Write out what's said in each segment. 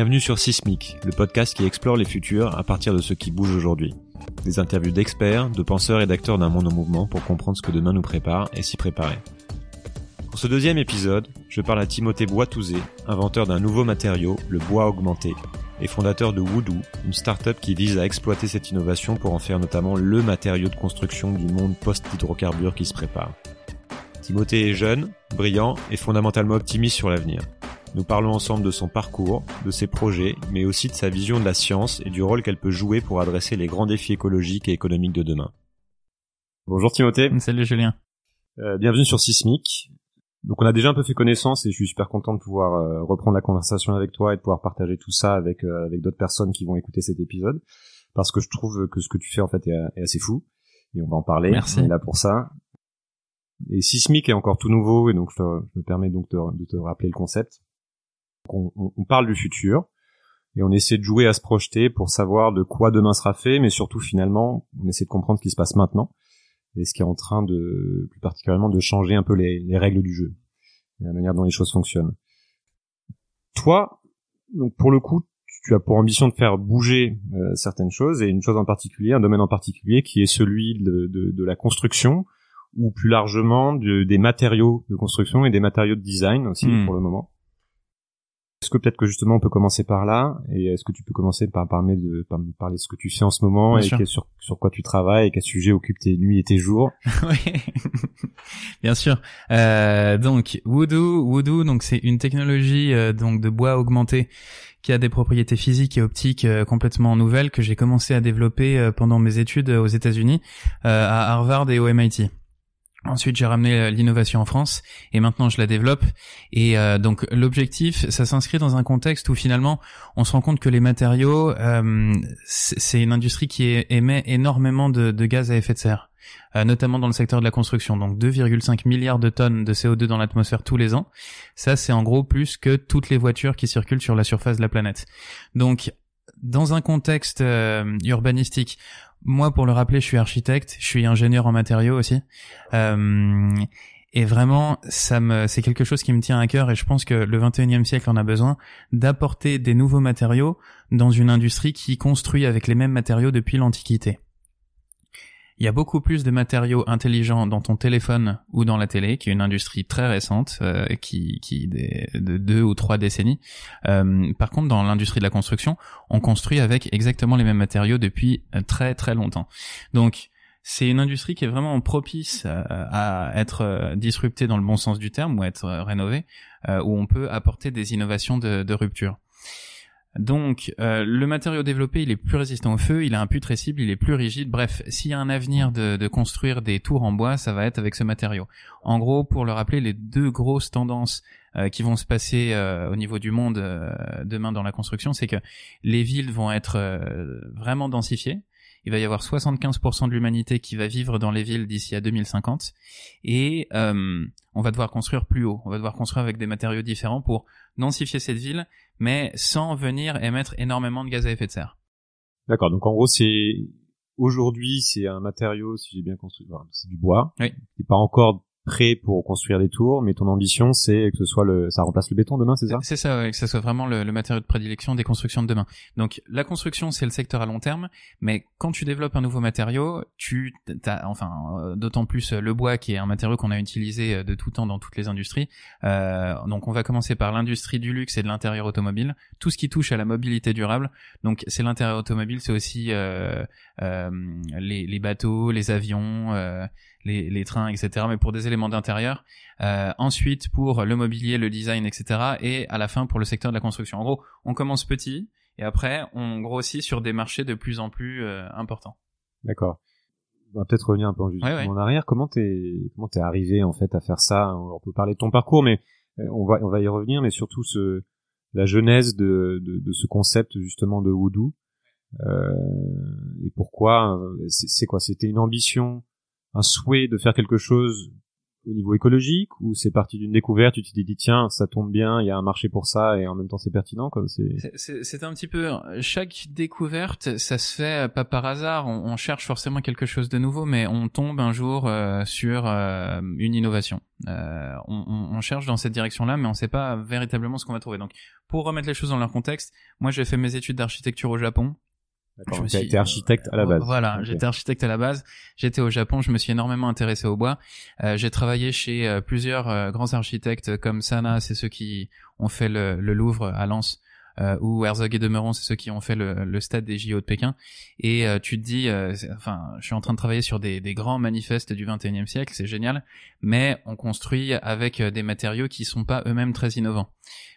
Bienvenue sur Sismic, le podcast qui explore les futurs à partir de ce qui bouge aujourd'hui. Des interviews d'experts, de penseurs et d'acteurs d'un monde en mouvement pour comprendre ce que demain nous prépare et s'y préparer. Pour ce deuxième épisode, je parle à Timothée Boitouzé, inventeur d'un nouveau matériau, le bois augmenté, et fondateur de Woodoo, une start-up qui vise à exploiter cette innovation pour en faire notamment le matériau de construction du monde post-hydrocarbures qui se prépare. Timothée est jeune, brillant et fondamentalement optimiste sur l'avenir. Nous parlons ensemble de son parcours, de ses projets, mais aussi de sa vision de la science et du rôle qu'elle peut jouer pour adresser les grands défis écologiques et économiques de demain. Bonjour Timothée. Salut Julien. Euh, bienvenue sur Sismic. Donc on a déjà un peu fait connaissance et je suis super content de pouvoir euh, reprendre la conversation avec toi et de pouvoir partager tout ça avec euh, avec d'autres personnes qui vont écouter cet épisode parce que je trouve que ce que tu fais en fait est, assez fou et on va en parler. Merci. On est là pour ça. Et Sismic est encore tout nouveau et donc je, me permets donc de, de te rappeler le concept on, on, parle du futur et on essaie de jouer à se projeter pour savoir de quoi demain sera fait, mais surtout finalement, on essaie de comprendre ce qui se passe maintenant et ce qui est en train de, plus particulièrement, de changer un peu les, règles du jeu, la manière dont les choses fonctionnent. Toi, donc pour le coup, tu as pour ambition de faire bouger euh, certaines choses et une chose en particulier, un domaine en particulier qui est celui de, de, la construction ou plus largement des matériaux de construction et des matériaux de design aussi hmm. pour le moment. Est-ce que peut-être que justement on peut commencer par là? Et est-ce que tu peux commencer par parler de par parler de ce que tu fais en ce moment et sur sur quoi tu travailles et quel sujet occupe tes nuits et tes jours? Oui, bien sûr. Euh, donc Voodoo, Voodoo, donc c'est une technologie euh, donc de bois augmenté qui a des propriétés physiques et optiques euh, complètement nouvelles que j'ai commencé à développer euh, pendant mes études aux États-Unis à Harvard et au MIT. Ensuite, j'ai ramené euh, l'innovation en France et maintenant je la développe. Et euh, donc l'objectif, ça s'inscrit dans un contexte où finalement on se rend compte que les matériaux, euh, c'est une industrie qui émet énormément de, gaz à effet de serre, notamment dans le secteur de la construction. Donc 2,5 milliards de tonnes de CO2 dans l'atmosphère tous les ans. Ça, c'est en gros plus que toutes les voitures qui circulent sur la surface de la planète. Donc dans un contexte urbanistique moi, pour le rappeler, je suis architecte, je suis ingénieur en matériaux aussi. Euh, et vraiment, ça me, c'est quelque chose qui me tient à cœur et je pense que le 21e siècle en a besoin d'apporter des nouveaux matériaux dans une industrie qui construit avec les mêmes matériaux depuis l'Antiquité. Il y a beaucoup plus de matériaux intelligents dans ton téléphone ou dans la télé, qui est une industrie très récente, euh, qui, qui de deux ou trois décennies. Euh, par contre, dans l'industrie de la construction, on construit avec exactement les mêmes matériaux depuis euh, très très longtemps. Donc, c'est une industrie qui est vraiment propice à être disruptée dans le bon sens du terme ou être rénovée, où on peut apporter des innovations de rupture. Donc, euh, le matériau développé, il est plus résistant au feu, il a un il est plus rigide. Bref, s'il y a un avenir de, construire des tours en bois, ça va être avec ce matériau. En gros, pour le rappeler, les deux grosses tendances euh, qui vont se passer euh, au niveau du monde demain dans la construction, c'est que les villes vont être vraiment densifiées. Il va y avoir 75% de l'humanité qui va vivre dans les villes d'ici à 2050, et on va devoir construire plus haut. On va devoir construire avec des matériaux différents pour densifier cette ville mais sans venir émettre énormément de gaz à effet de serre. D'accord. Donc en gros, c'est aujourd'hui, c'est un matériau, si j'ai bien construit, c'est du bois. Oui. Pas encore prêt pour construire des tours, mais ton ambition, c'est que ce soit le, ça remplace le béton demain, c'est ça? C'est ça, que ça soit vraiment le, le, matériau de prédilection des constructions de demain. Donc la construction, c'est le secteur à long terme, mais quand tu développes un nouveau matériau, tu, as, enfin, euh, d'autant plus le bois qui est un matériau qu'on a utilisé euh, de tout temps dans toutes les industries. Euh, donc on va commencer par l'industrie du luxe et de l'intérieur automobile, tout ce qui touche à la mobilité durable. Donc c'est l'intérieur automobile, c'est aussi euh, euh, les, les, bateaux, les avions. Euh, les, les trains, etc. Mais pour des éléments d'intérieur. Euh, ensuite pour le mobilier, le design, etc. Et à la fin pour le secteur de la construction. En gros, on commence petit et après on grossit sur des marchés de plus en plus euh, importants. D'accord. On va peut-être revenir un peu en, arrière. Comment t'es comment t'es arrivé en fait à faire ça? On peut parler de ton parcours, mais euh, on va on va y revenir. Mais surtout ce la genèse de, de, de ce concept justement de Voodoo. Euh, et pourquoi C'est quoi? C'était une ambition un souhait de faire quelque chose au niveau écologique ou c'est parti d'une découverte tu t'es dit tiens ça tombe bien il y a un marché pour ça et en même temps c'est pertinent comme c'est c'est un petit peu chaque découverte ça se fait pas par hasard. On, cherche forcément quelque chose de nouveau mais on tombe un jour euh, sur euh, une innovation. Euh, on, on, cherche dans cette direction là mais on sait pas véritablement ce qu'on va trouver. Donc pour remettre les choses dans leur contexte moi j'ai fait mes études d'architecture au Japon architecte à la base. Voilà, j'étais architecte à la base. J'étais au Japon, je me suis énormément intéressé au bois. Euh, j'ai travaillé chez euh, plusieurs euh, grands architectes comme Sana, c'est ceux qui ont fait le, le Louvre à Lens euh, ou Herzog et Demeron, c'est ceux qui ont fait le, le stade des JO de Pékin. Et euh, tu te dis, euh, enfin, je suis en train de travailler sur des, des grands manifestes du 21e siècle, c'est génial, mais on construit avec des matériaux qui sont pas eux-mêmes très innovants.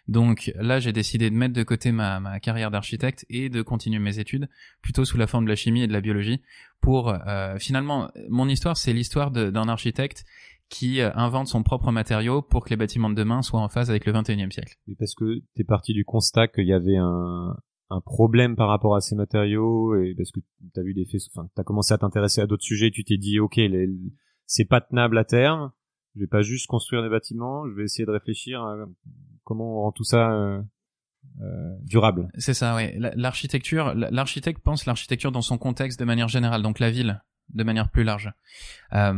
Donc là, j'ai décidé de mettre de côté ma, ma carrière d'architecte et de continuer mes études plutôt sous la forme de la chimie et de la biologie pour finalement mon histoire, c'est l'histoire d'un architecte qui euh, invente son propre matériau pour que les bâtiments de demain soient en phase avec le 21e siècle. parce que tu es parti du constat qu'il y avait un, un problème par rapport à ces matériaux et parce que tu as vu des faits, enfin, tu as commencé à t'intéresser à d'autres sujets, tu t'es dit, OK, c'est pas tenable à terme, je vais pas juste construire des bâtiments, je vais essayer de réfléchir à comment on rend tout ça euh, euh, durable. C'est ça, oui. L'architecture, l'architecte pense l'architecture dans son contexte de manière générale, donc la ville de manière plus large. Euh,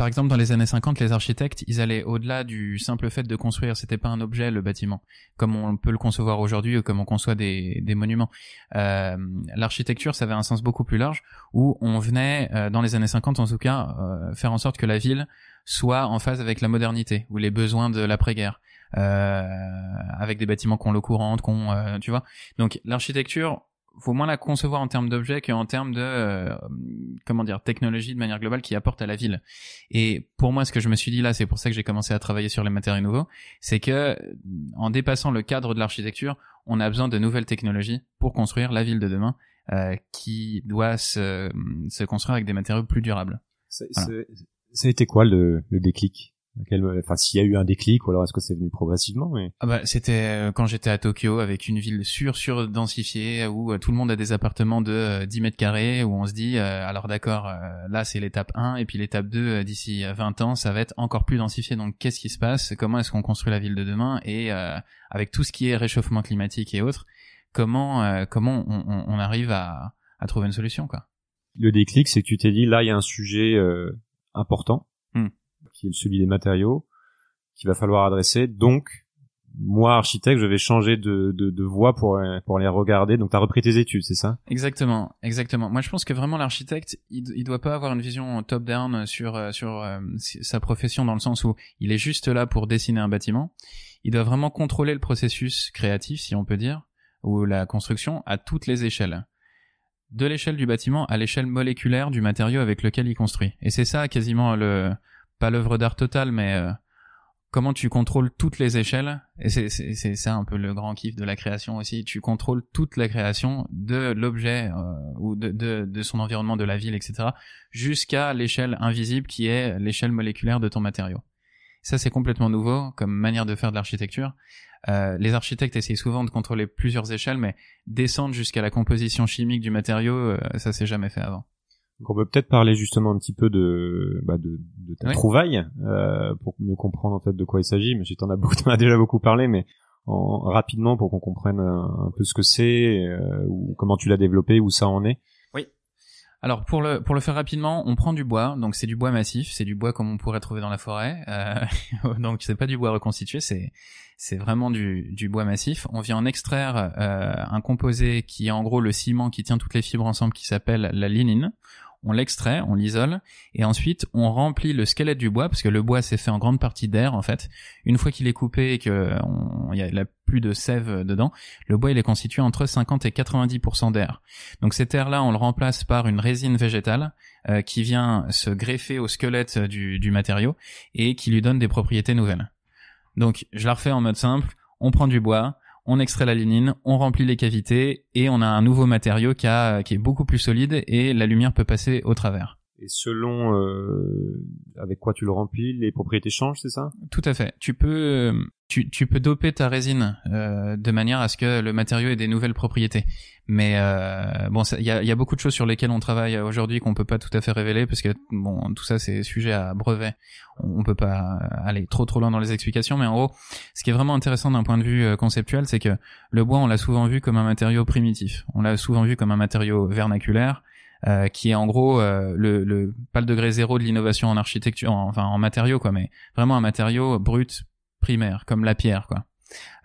par exemple, dans les années 50, les architectes, ils allaient au-delà du simple fait de construire. C'était pas un objet, le bâtiment, comme on peut le concevoir aujourd'hui ou comme on conçoit des, des monuments. Euh, L'architecture, ça avait un sens beaucoup plus large, où on venait, euh, dans les années 50 en tout cas, euh, faire en sorte que la ville soit en phase avec la modernité ou les besoins de l'après-guerre. Euh, avec des bâtiments qui ont l'eau courante, qu'on, euh, tu vois. Donc l'architecture, faut moins la concevoir en termes d'objets qu'en termes de euh, comment dire technologie de manière globale qui apporte à la ville. Et pour moi, ce que je me suis dit là, c'est pour ça que j'ai commencé à travailler sur les matériaux nouveaux, c'est que en dépassant le cadre de l'architecture, on a besoin de nouvelles technologies pour construire la ville de demain, euh, qui doit se, se, construire avec des matériaux plus durables. Ça, ça a été quoi le, le déclic? Enfin s'il y a eu un déclic ou alors est-ce que c'est venu progressivement mais ah bah c'était euh, quand j'étais à Tokyo avec une ville sur sur densifiée où euh, tout le monde a des appartements de 10 euh, mètres carrés où on se dit alors d'accord là c'est l'étape 1 et puis l'étape 2 d'ici 20 ans ça va être encore plus densifié. Donc qu'est-ce qui se passe? Comment est-ce qu'on construit la ville de demain? Et avec tout ce qui est réchauffement climatique et autres comment comment on, on, arrive à, à trouver une solution quoi? Le déclic c'est que tu t'es dit là il y a un sujet important. hmm qui est celui des matériaux, qu'il va falloir adresser. Donc, moi, architecte, je vais changer de, de, voie pour, pour les regarder. Donc, tu as repris tes études, c'est ça? Exactement, exactement. Moi, je pense que vraiment l'architecte, il, il doit pas avoir une vision top-down sur, euh, sur euh, sa profession dans le sens où il est juste là pour dessiner un bâtiment. Il doit vraiment contrôler le processus créatif, si on peut dire, ou la construction à toutes les échelles de l'échelle du bâtiment à l'échelle moléculaire du matériau avec lequel il construit. Et c'est ça quasiment le, pas l'œuvre d'art totale, mais euh, comment tu contrôles toutes les échelles. Et c'est ça un peu le grand kiff de la création aussi. Tu contrôles toute la création de l'objet euh, ou de, de, de, son environnement, de la ville, etc. jusqu'à l'échelle invisible qui est l'échelle moléculaire de ton matériau. Ça, c'est complètement nouveau comme manière de faire de l'architecture. Euh, les architectes essayent souvent de contrôler plusieurs échelles, mais descendre jusqu'à la composition chimique du matériau, euh, ça s'est jamais fait avant. Donc on peut peut-être parler justement un petit peu de, bah de, de ta trouvaille euh, pour mieux comprendre en fait de quoi il s'agit. Mais t'en as beaucoup, as déjà beaucoup parlé, mais en, rapidement pour qu'on comprenne un, peu ce que c'est, euh, ou comment tu l'as développé, où ça en est. Oui. Alors pour le pour le faire rapidement, on prend du bois, donc c'est du bois massif, c'est du bois comme on pourrait trouver dans la forêt. Euh, donc c'est pas du bois reconstitué, c'est c'est vraiment du, du bois massif. On vient en extraire euh, un composé qui est en gros le ciment qui tient toutes les fibres ensemble, qui s'appelle la lignine on l'extrait, on l'isole, et ensuite on remplit le squelette du bois, parce que le bois c'est fait en grande partie d'air en fait. Une fois qu'il est coupé et qu'il y a plus de sève dedans, le bois il est constitué entre 50 et 90% d'air. Donc cet air-là, on le remplace par une résine végétale euh, qui vient se greffer au squelette du, du matériau et qui lui donne des propriétés nouvelles. Donc je la refais en mode simple, on prend du bois, on extrait la lignine, on remplit les cavités et on a un nouveau matériau qui, est beaucoup plus solide et la lumière peut passer au travers. Et selon euh, avec quoi tu le remplis, les propriétés changent, c'est ça? Tout à fait. Tu peux tu, tu peux doper ta résine euh, de manière à ce que le matériau ait des nouvelles propriétés. Mais euh, bon, il y a, y a, beaucoup de choses sur lesquelles on travaille aujourd'hui qu'on peut pas tout à fait révéler parce que bon, tout ça c'est sujet à brevet. On, peut pas aller trop trop loin dans les explications, mais en gros, ce qui est vraiment intéressant d'un point de vue euh, conceptuel, c'est que le bois, on l'a souvent vu comme un matériau primitif. On l'a souvent vu comme un matériau vernaculaire. Euh, qui est en gros euh, le, le pas le degré zéro de l'innovation en architecture, enfin en matériaux quoi, mais vraiment un matériau brut primaire, comme la pierre, quoi.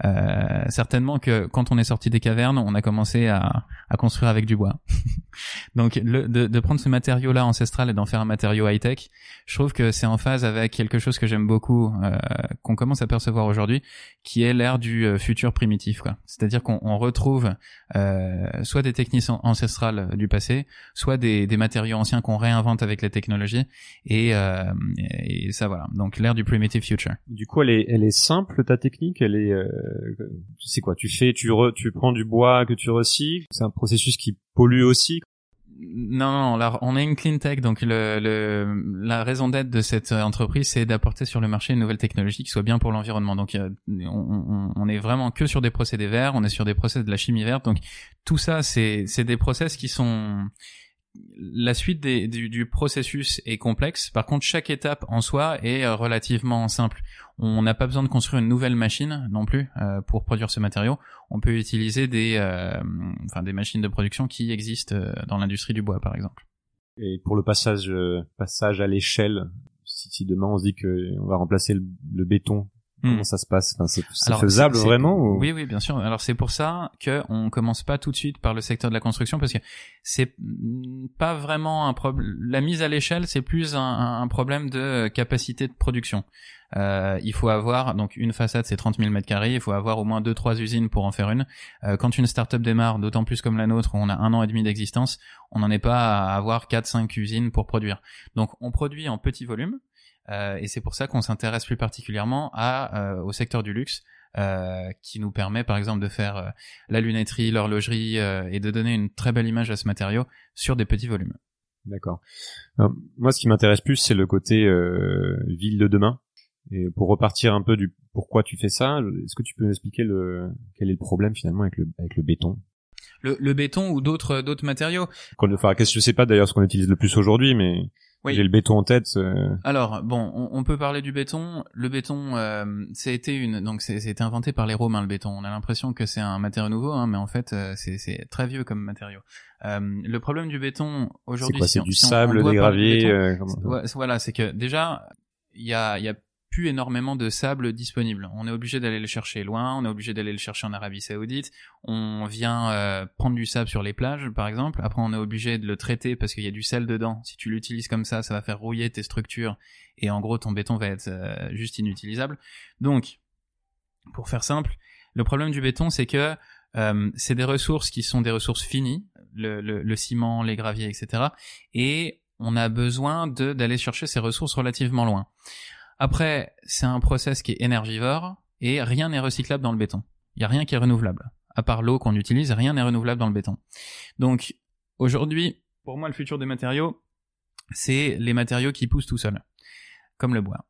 Euh, certainement que quand on est sorti des cavernes, on a commencé à, à construire avec du bois. Donc le, de, de, prendre ce matériau-là ancestral et d'en faire un matériau high-tech, je trouve que c'est en phase avec quelque chose que j'aime beaucoup, euh, qu'on commence à percevoir aujourd'hui, qui est l'ère du euh, futur primitif. C'est-à-dire qu'on retrouve euh, soit des techniques ancestrales du passé, soit des, des matériaux anciens qu'on réinvente avec les technologies, et, euh, et ça voilà. Donc l'ère du primitive future. Du coup, elle est, elle est simple ta technique, elle est c'est quoi? Tu fais, tu re, tu prends du bois que tu recycles? C'est un processus qui pollue aussi? Non, non, on est une clean tech, donc la raison d'être de cette entreprise, c'est d'apporter sur le marché une nouvelle technologie qui soit bien pour l'environnement. Donc, on, on, est vraiment que sur des procédés verts, on est sur des process de la chimie verte. Donc, tout ça, c'est des process qui sont la suite du, processus est complexe. Par contre, chaque étape en soi est euh, relativement simple. On n'a pas besoin de construire une nouvelle machine non plus euh, pour produire ce matériau. On peut utiliser des, euh, enfin, des machines de production qui existent dans l'industrie du bois, par exemple. Et pour le passage, passage à l'échelle, si, demain on se dit qu'on va remplacer le béton Comment hmm. ça se passe? Enfin, C'est faisable vraiment Oui, oui, bien sûr. Alors c'est pour ça que on commence pas tout de suite par le secteur de la construction parce que c'est pas vraiment un problème. La mise à l'échelle, c'est plus un, un, problème de capacité de production. Euh, il faut avoir donc une façade, c'est 30 000 mètres carrés. Il faut avoir au moins deux, trois usines pour en faire une. Euh, quand une start-up démarre, d'autant plus comme la nôtre, où on a un an et demi d'existence, on n'en est pas à avoir quatre, cinq usines pour produire. Donc on produit en petit volume. Euh, et c'est pour ça qu'on s'intéresse plus particulièrement à, euh, au secteur du luxe, euh, qui nous permet par exemple de faire la lunetterie, l'horlogerie et de donner une très belle image à ce matériau sur des petits volumes. D'accord. Moi, ce qui m'intéresse plus, c'est le côté ville de demain. Et pour repartir un peu du pourquoi tu fais ça, est-ce que tu peux m'expliquer le quel est le problème finalement avec le avec le béton? Le, le béton ou d'autres d'autres matériaux? Enfin, qu'est-ce que je sais pas d'ailleurs ce qu'on utilise le plus aujourd'hui, mais oui. J'ai le béton en tête. Euh. Alors bon, on, peut parler du béton. Le béton, euh, été une donc c'est inventé par les Romains le béton. On a l'impression que c'est un matériau nouveau, hein, mais en fait euh, c'est très vieux comme matériau. Euh, le problème du béton aujourd'hui, c'est du sable, des graviers. voilà, c'est que déjà il y a, y a énormément de sable disponible. On est obligé d'aller le chercher loin, on est obligé d'aller le chercher en Arabie Saoudite. On vient euh, prendre du sable sur les plages, par exemple. Après, on est obligé de le traiter parce qu'il y a du sel dedans. Si tu l'utilises comme ça, ça va faire rouiller tes structures et en gros, ton béton va être euh, juste inutilisable. Donc, pour faire simple, le problème du béton, c'est que euh, c'est des ressources qui sont des ressources finies, le ciment, les graviers, etc. Et on a besoin d'aller chercher ces ressources relativement loin. Après, c'est un process qui est énergivore et rien n'est recyclable dans le béton. Il y a rien qui est renouvelable. À part l'eau qu'on utilise, rien n'est renouvelable dans le béton. Donc aujourd'hui, pour moi, le futur des matériaux, c'est les matériaux qui poussent tout seuls, comme le bois.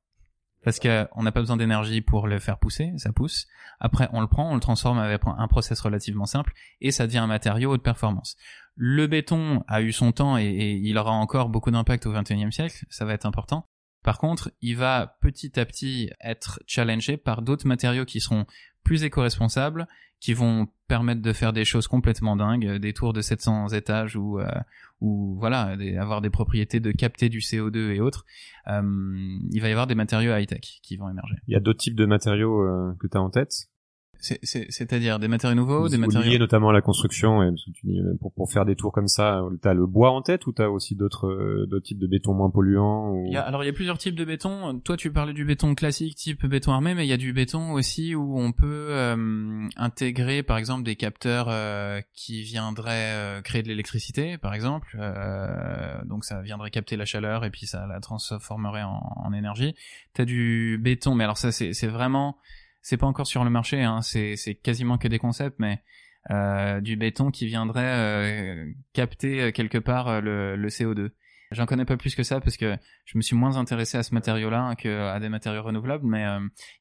Parce qu'on n'a pas besoin d'énergie pour le faire pousser, ça pousse. Après, on le prend, on le transforme avec un process relativement simple, et ça devient un matériau haute performance. Le béton a eu son temps et, et il aura encore beaucoup d'impact au XXIe siècle, ça va être important. Par contre, il va petit à petit être challengé par d'autres matériaux qui seront plus éco-responsables, qui vont permettre de faire des choses complètement dingues, des tours de 700 étages ou euh, ou voilà, avoir des propriétés de capter du CO2 et autres. Euh, il va y avoir des matériaux high-tech qui vont émerger. Il y a d'autres types de matériaux euh, que tu as en tête? C'est-à-dire des matériaux nouveaux, des matériaux liés notamment à la construction. Et euh, pour, pour faire des tours comme ça, t'as le bois en tête ou t'as aussi d'autres euh, d'autres types de béton moins polluants ou... il y a, Alors il y a plusieurs types de béton. Toi tu parlais du béton classique type béton armé, mais il y a du béton aussi où on peut euh, intégrer par exemple des capteurs qui viendraient créer de l'électricité, par exemple. donc ça viendrait capter la chaleur et puis ça la transformerait en, en énergie. T'as du béton, mais alors ça c'est vraiment c'est pas encore sur le marché, hein, c'est quasiment que des concepts, mais euh, du béton qui viendrait euh, capter euh, quelque part le, le, CO2. j'en connais pas plus que ça parce que je me suis moins intéressé à ce matériau-là que à des matériaux renouvelables, mais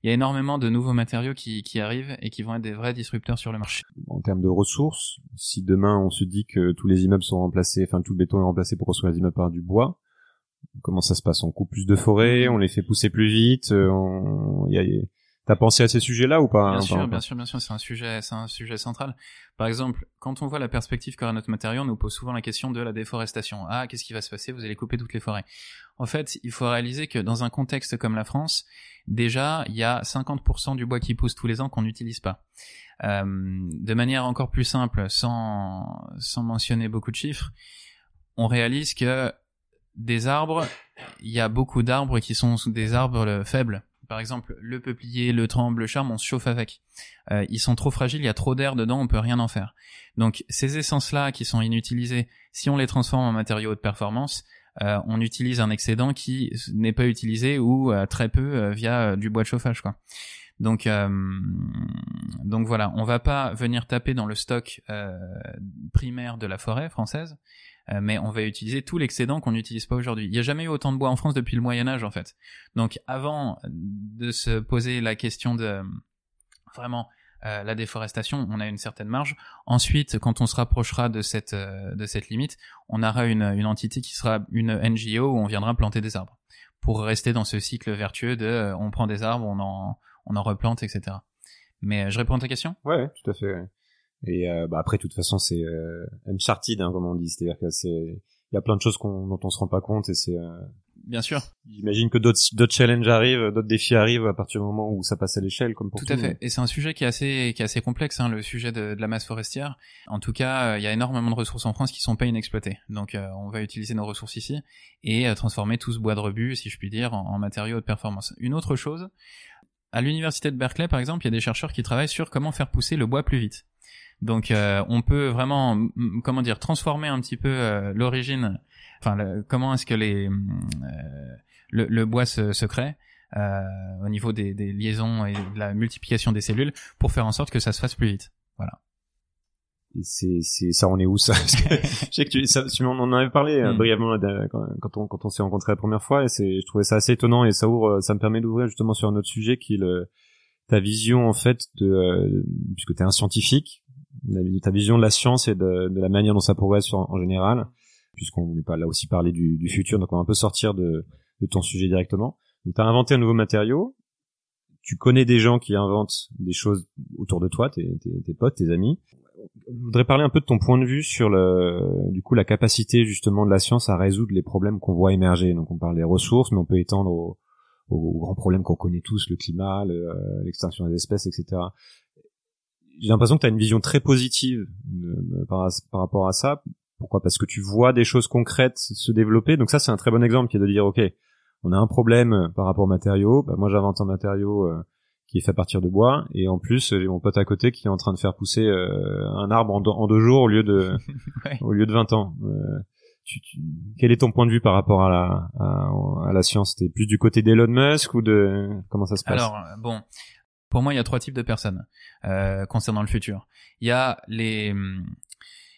il y a énormément de nouveaux matériaux qui, arrivent et qui vont être des vrais disrupteurs sur le marché. En termes de ressources, si demain on se dit que tous les immeubles sont remplacés, enfin tout le béton est remplacé pour construire les immeubles par du bois, comment ça se passe? On coupe plus de forêts, on les fait pousser plus vite, on... y a T'as pensé à ces sujets-là ou pas Bien sûr, bien sûr, bien sûr, c'est un sujet, c'est un sujet central. Par exemple, quand on voit la perspective qu'aura notre matériau, on nous pose souvent la question de la déforestation. Ah, qu'est-ce qui va se passer? Vous allez couper toutes les forêts. En fait, il faut réaliser que dans un contexte comme la France, déjà, il y a 50% du bois qui pousse tous les ans qu'on n'utilise pas. Euh, de manière encore plus simple, sans sans mentionner beaucoup de chiffres, on réalise que des arbres, il y a beaucoup d'arbres qui sont des arbres faibles par exemple, le peuplier, le tremble, le charme, on se chauffe avec. Euh, ils sont trop fragiles, il y a trop d'air dedans, on peut rien en faire. Donc ces essences-là qui sont inutilisées, si on les transforme en matériaux de performance, euh, on utilise un excédent qui n'est pas utilisé ou euh, très peu via du bois de chauffage. Donc, donc voilà, on va pas venir taper dans le stock primaire de la forêt française. Euh, mais on va utiliser tout l'excédent qu'on n'utilise pas aujourd'hui. Il n'y a jamais eu autant de bois en France depuis le Moyen Âge en fait. Donc avant de se poser la question de vraiment euh, la déforestation, on a une certaine marge. Ensuite, quand on se rapprochera de cette euh, de cette limite, on aura une, une entité qui sera une NGO où on viendra planter des arbres pour rester dans ce cycle vertueux de on prend des arbres, on en on en replante, etc. Mais je réponds à ta question? Ouais, tout à fait. Et euh, bah après, de toute façon, c'est euh, uncharted, hein, comme on dit. C'est-à-dire que c'est, il y a plein de choses qu'on, dont on se rend pas compte, et c'est. Euh, Bien sûr. J'imagine que d'autres, d'autres challenges arrivent, d'autres défis arrivent à partir du moment où ça passe à l'échelle, comme pour tout. à fait. Et c'est un sujet qui est assez, qui est assez complexe, hein, le sujet de, de, la masse forestière. En tout cas, il y a énormément de ressources en France qui sont pas inexploitées. Donc, on va utiliser nos ressources ici et transformer tout ce bois de rebut, si je puis dire, en, en matériaux de performance. Une autre chose, à l'université de Berkeley, par exemple, il y a des chercheurs qui travaillent sur comment faire pousser le bois plus vite. Donc euh, on peut vraiment, comment dire, transformer un petit peu euh, l'origine. Enfin, comment est-ce que les euh, le, le, bois se, se crée au niveau des, des, liaisons et de la multiplication des cellules pour faire en sorte que ça se fasse plus vite. Voilà. C'est c'est ça on est où ça? Je sais que tu, ça, tu on en avait parlé mm. brièvement quand, on quand on s'est rencontré la première fois et c'est je trouvais ça assez étonnant et ça ouvre ça me permet d'ouvrir justement sur un autre sujet qui est le ta vision en fait de puisque tu es un scientifique ta vision de la science et de, de la manière dont ça progresse en, général, puisqu'on n'est pas là aussi parler du, futur, donc on va un peu sortir de, de ton sujet directement. Donc tu as inventé un nouveau matériau, tu connais des gens qui inventent des choses autour de toi, tes, tes, tes potes, tes amis. Je voudrais parler un peu de ton point de vue sur le, du coup, la capacité justement de la science à résoudre les problèmes qu'on voit émerger. Donc on parle des ressources, mais on peut étendre aux, aux grands problèmes qu'on connaît tous, le climat, l'extinction des espèces, etc j'ai l'impression que tu as une vision très positive par, par, rapport à ça. Pourquoi? Parce que tu vois des choses concrètes se développer. Donc ça, c'est un très bon exemple qui est de dire, ok, on a un problème par rapport aux matériaux. Bah, moi, j'invente un matériau euh, qui est fait à partir de bois, et en plus, j'ai mon pote à côté qui est en train de faire pousser euh, un arbre en, deux jours au lieu de au lieu de 20 ans. Euh, tu, quel est ton point de vue par rapport à la à, à la science? T'es plus du côté d'Elon Musk ou de comment ça se passe? Alors bon, pour moi, il y a trois types de personnes euh, concernant le futur. Il y a les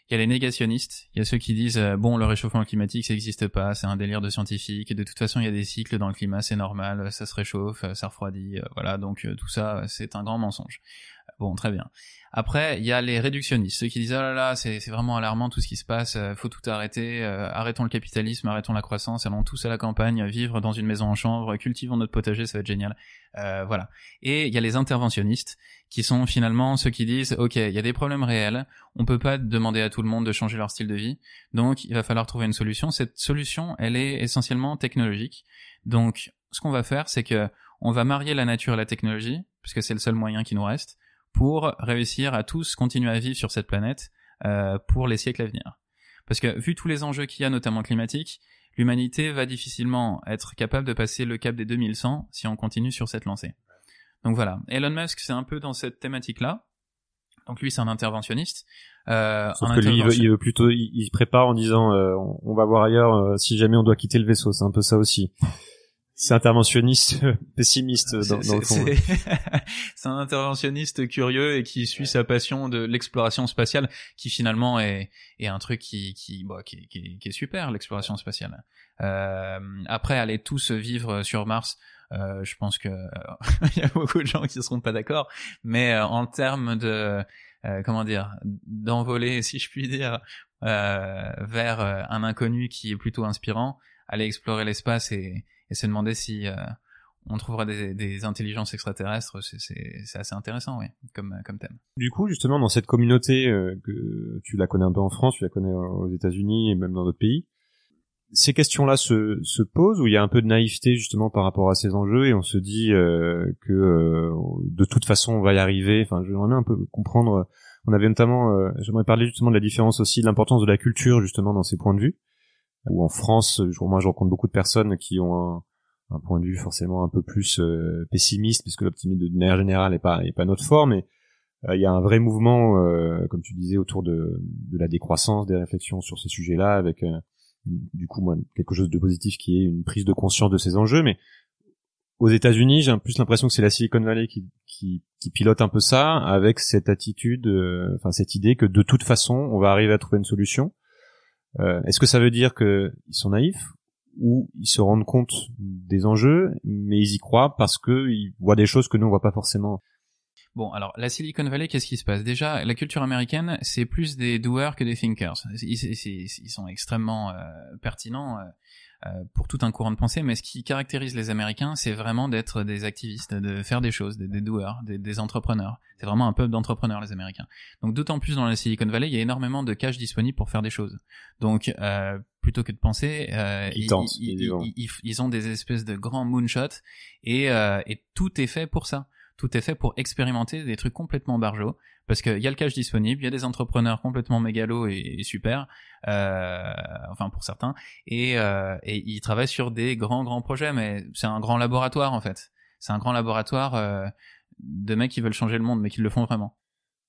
il y a les négationnistes, il y a ceux qui disent euh, bon le réchauffement climatique ça n'existe pas, c'est un délire de scientifique, de toute façon il y a des cycles dans le climat, c'est normal, ça se réchauffe, ça refroidit, euh, voilà donc tout ça c'est un grand mensonge. Bon, très bien. Après, il y a les réductionnistes, ceux qui disent oh là là, c'est vraiment alarmant tout ce qui se passe, euh, faut tout arrêter, euh, arrêtons le capitalisme, arrêtons la croissance, allons tous à la campagne, vivre dans une maison en chambre, cultivons notre potager, ça va être génial. Euh, voilà. Et il y a les interventionnistes qui sont finalement ceux qui disent ok, il y a des problèmes réels, on peut pas demander à tout le monde de changer leur style de vie, donc il va falloir trouver une solution. Cette solution, elle est essentiellement technologique. Donc, ce qu'on va faire, c'est que on va marier la nature et la technologie, puisque c'est le seul moyen qui nous reste pour réussir à tous continuer à vivre sur cette planète euh, pour les siècles à venir. Parce que vu tous les enjeux qu'il y a, notamment climatiques, l'humanité va difficilement être capable de passer le cap des 2100 si on continue sur cette lancée. Donc voilà, Elon Musk c'est un peu dans cette thématique-là. Donc lui c'est un interventionniste. Euh, Sauf que lui il veut, plutôt, il, se prépare en disant euh, on, va voir ailleurs euh, si jamais on doit quitter le vaisseau. C'est un peu ça aussi. C'est interventionniste pessimiste dans, dans le fond. C'est un interventionniste curieux et qui suit sa passion de l'exploration spatiale, qui finalement est, est un truc qui qui, bah, qui, qui, qui est super l'exploration spatiale. Euh, après, aller tous vivre sur Mars, euh, je pense que il y a beaucoup de gens qui ne seront pas d'accord, mais euh, en termes de euh, comment dire d'envoler, si je puis dire, euh, vers un inconnu qui est plutôt inspirant, aller explorer l'espace et, et se demander si on trouvera des, des, intelligences extraterrestres, c'est assez intéressant, oui, comme, comme thème. Du coup, justement, dans cette communauté que tu la connais un peu en France, tu la connais aux États-Unis et même dans d'autres pays, ces questions-là se, se posent où il y a un peu de naïveté justement par rapport à ces enjeux et on se dit euh, que euh, de toute façon on va y arriver. Enfin, j'aimerais un peu comprendre. On avait notamment, euh, j'aimerais parler justement de la différence aussi, de l'importance de la culture justement dans ces points de vue. Où en France, moi je rencontre beaucoup de personnes qui ont un, point de vue forcément un peu plus pessimiste, puisque l'optimisme de manière générale est pas pas notre forme. Mais il y a un vrai mouvement, comme tu disais, autour de, de la décroissance, des réflexions sur ces sujets-là, avec du coup moi quelque chose de positif qui est une prise de conscience de ces enjeux mais aux États-Unis j'ai plus l'impression que c'est la Silicon Valley qui, qui, qui, pilote un peu ça avec cette attitude euh, enfin cette idée que de toute façon on va arriver à trouver une solution euh, est-ce que ça veut dire qu'ils sont naïfs ou ils se rendent compte des enjeux mais ils y croient parce qu'ils voient des choses que nous on voit pas forcément? Bon, alors la Silicon Valley, qu'est-ce qui se passe? Déjà, la culture américaine, c'est plus des doers que des thinkers. Ils, sont extrêmement euh, pertinents euh, pour tout un courant de pensée, mais ce qui caractérise les Américains, c'est vraiment d'être des activistes, de faire des choses, des, des doers, des, des entrepreneurs. C'est vraiment un peuple d'entrepreneurs, les Américains. Donc d'autant plus dans la Silicon Valley, il y a énormément de cash disponible pour faire des choses. Donc plutôt que de penser, ils, ils, ils, ont des espèces de grands moonshots et, et tout est fait pour ça tout est fait pour expérimenter des trucs complètement barjots parce qu'il y a le cash disponible, il y a des entrepreneurs complètement mégalos et, super, euh, enfin pour certains, et, euh, et ils travaillent sur des grands grands projets, mais c'est un grand laboratoire en fait. C'est un grand laboratoire euh, de mecs qui veulent changer le monde, mais qui le font vraiment.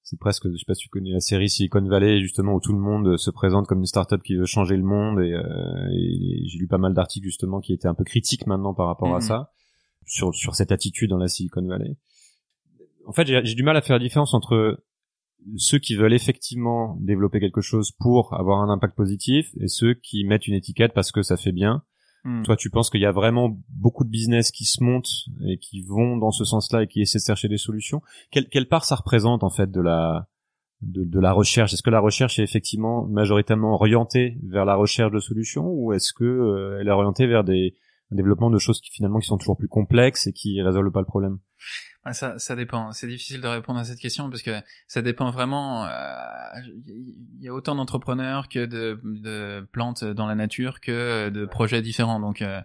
C'est presque, je sais pas si tu connais la série Silicon Valley, justement où tout le monde se présente comme une startup qui veut changer le monde, et, euh, et j'ai lu pas mal d'articles justement qui étaient un peu critiques maintenant par rapport à mhm. ça, sur sur cette attitude dans la Silicon Valley en fait, j'ai du mal à faire la différence entre ceux qui veulent effectivement développer quelque chose pour avoir un impact positif et ceux qui mettent une étiquette parce que ça fait bien. Hmm. Toi, tu penses qu'il y a vraiment beaucoup de business qui se montent et qui vont dans ce sens-là et qui essaient de chercher des solutions. Quelle, quelle part ça représente en fait de la de, de la recherche? Est-ce que la recherche est effectivement majoritairement orientée vers la recherche de solutions ou est-ce que euh, elle est orientée vers des développements de choses qui finalement qui sont toujours plus complexes et qui résolvent pas le problème? Ah, ça, ça dépend. C'est difficile de répondre à cette question parce que ça dépend vraiment. Il euh, y a autant d'entrepreneurs que de, de, plantes dans la nature que de projets différents. Donc euh,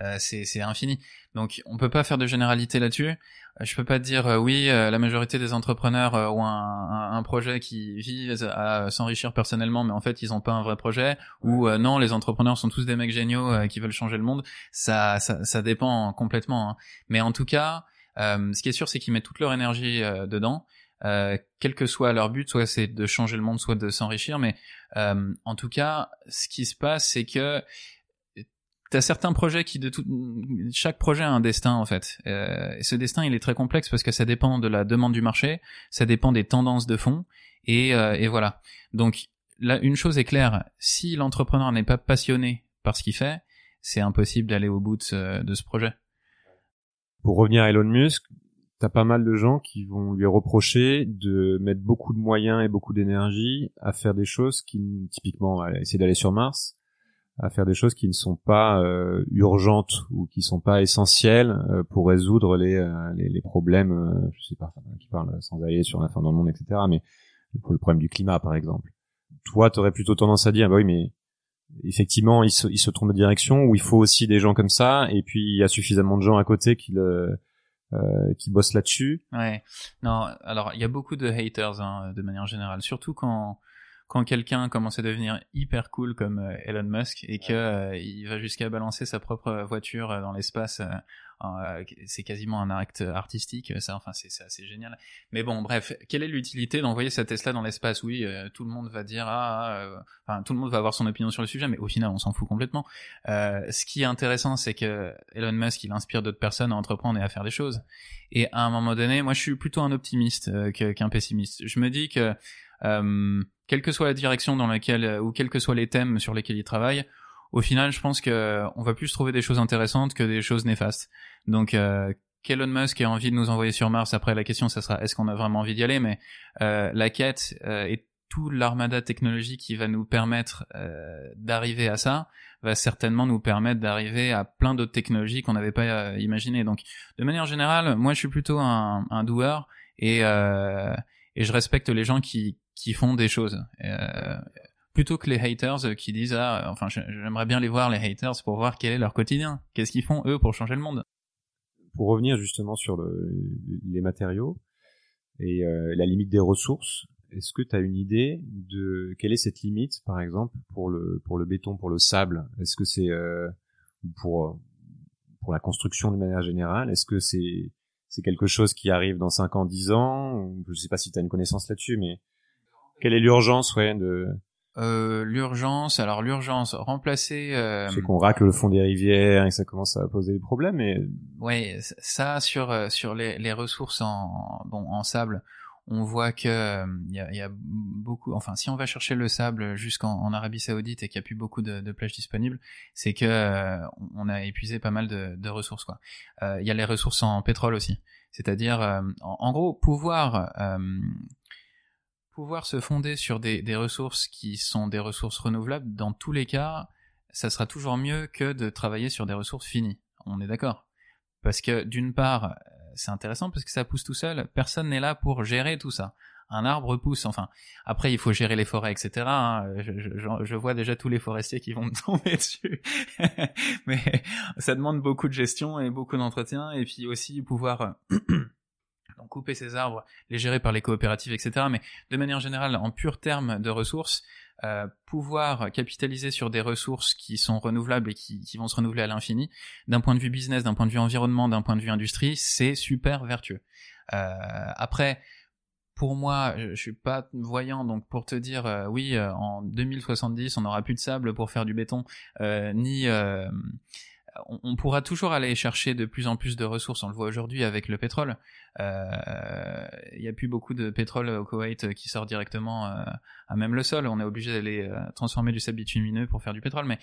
euh c'est infini. Donc on peut pas faire de généralité là-dessus. Je peux pas te dire euh, oui, la majorité des entrepreneurs ont un, un, projet qui vise à s'enrichir personnellement, mais en fait ils ont pas un vrai projet. Ou non, les entrepreneurs sont tous des mecs géniaux qui veulent changer le monde. Ça, ça, ça dépend complètement. Hein. Mais en tout cas. Euh, ce qui est sûr, c'est qu'ils mettent toute leur énergie euh, dedans, euh, quel que soit leur but, soit c'est de changer le monde, soit de s'enrichir. Mais en tout cas, ce qui se passe, c'est que T'as certains projets qui de tout, chaque projet a un destin en fait. et ce destin, il est très complexe parce que ça dépend de la demande du marché, ça dépend des tendances de fond, et, et voilà. Donc là, une chose est claire si l'entrepreneur n'est pas passionné par ce qu'il fait, c'est impossible d'aller au bout de ce projet pour revenir à Elon Musk, t'as pas mal de gens qui vont lui reprocher de mettre beaucoup de moyens et beaucoup d'énergie à faire des choses qui, typiquement, à essayer d'aller sur Mars, à faire des choses qui ne sont pas euh, urgentes ou qui sont pas essentielles euh, pour résoudre les, euh, les, les, problèmes, je sais pas, qui parlent sans aller sur la fin dans le monde, etc. Mais pour le problème du climat, par exemple. Toi, t'aurais plutôt tendance à dire, bah oui, mais effectivement, il se, il se trompe de direction, où il faut aussi des gens comme ça, et puis il y a suffisamment de gens à côté qui le, euh, qui bossent là-dessus. Ouais. Non, alors il y a beaucoup de haters hein, de manière générale, surtout quand quand quelqu'un commence à devenir hyper cool comme euh, Elon Musk et que euh, il va jusqu'à balancer sa propre voiture dans l'espace euh, c'est quasiment un acte artistique, ça, enfin c'est assez génial. Mais bon, bref, quelle est l'utilité d'envoyer sa Tesla dans l'espace? Oui, euh, tout le monde va dire ah, euh, enfin tout le monde va avoir son opinion sur le sujet, mais au final on s'en fout complètement. ce qui est intéressant, c'est que Elon Musk il inspire d'autres personnes à entreprendre et à faire des choses. Et à un moment donné, moi je suis plutôt un optimiste qu'un pessimiste. Je me dis que quelle que soit la direction dans laquelle ou quels que soient les thèmes sur lesquels il travaille, au final, je pense que on va plus trouver des choses intéressantes que des choses néfastes. Donc, euh, Musk ait envie de nous envoyer sur Mars, après la question, ça sera est-ce qu'on a vraiment envie d'y aller? Mais euh, la quête euh, et tout l'armada technologique qui va nous permettre euh, d'arriver à ça va certainement nous permettre d'arriver à plein d'autres technologies qu'on n'avait pas euh, imaginées. Donc, de manière générale, moi, je suis plutôt un, un doueur et et je respecte les gens qui qui font des choses. Euh, plutôt que les haters qui disent ah enfin j'aimerais bien les voir les haters pour voir quel est leur quotidien. Qu'est-ce qu'ils font eux pour changer le monde? Pour revenir justement sur le, les matériaux et euh, la limite des ressources est-ce que tu as une idée de quelle est cette limite par exemple pour le pour le béton pour le sable? Est-ce que c'est euh, pour pour la construction de manière générale? Est-ce que c'est c'est quelque chose qui arrive dans 5 ans 10 ans? Je sais pas si tu as une connaissance là-dessus mais quelle est l'urgence ouais de euh, l'urgence, alors l'urgence, remplacer. Euh... C'est qu'on racle le fond des rivières et ça commence à poser des problèmes. Mais ouais, ça sur euh, sur les, les ressources en bon en sable, on voit que il euh, y, a, y, a, beaucoup. Enfin, si on va chercher le sable jusqu'en en Arabie Saoudite et qu'il y a plus beaucoup de, de plages disponibles, c'est que euh, on a épuisé pas mal de, de ressources quoi. Il y a les ressources en pétrole aussi, c'est-à-dire en, en, gros pouvoir pouvoir se fonder sur des, ressources qui sont des ressources renouvelables, dans tous les cas, ça sera toujours mieux que de travailler sur des ressources finies. On est d'accord Parce que d'une part, c'est intéressant parce que ça pousse tout seul. Personne n'est là pour gérer tout ça. Un arbre pousse. Enfin, après, il faut gérer les forêts, etc. Hein. Je, je, vois déjà tous les forestiers qui vont me tomber dessus. Mais ça demande beaucoup de gestion et beaucoup d'entretien, et puis aussi pouvoir donc couper ces arbres, les gérer par les coopératives, etc. Mais de manière générale, en pur terme de ressources, euh, pouvoir capitaliser sur des ressources qui sont renouvelables et qui, qui vont se renouveler à l'infini, d'un point de vue business, d'un point de vue environnement, d'un point de vue industrie, c'est super vertueux. Euh, après, pour moi, je suis pas voyant, donc pour te dire, euh, oui, euh, en 2070, on n'aura plus de sable pour faire du béton, euh, ni on, pourra toujours aller chercher de plus en plus de ressources. On le voit aujourd'hui avec le pétrole. Il euh, n'y a plus beaucoup de pétrole au Koweït qui sort directement euh, à même le sol. On est obligé d'aller euh, transformer du sable bitumineux pour faire du pétrole, mais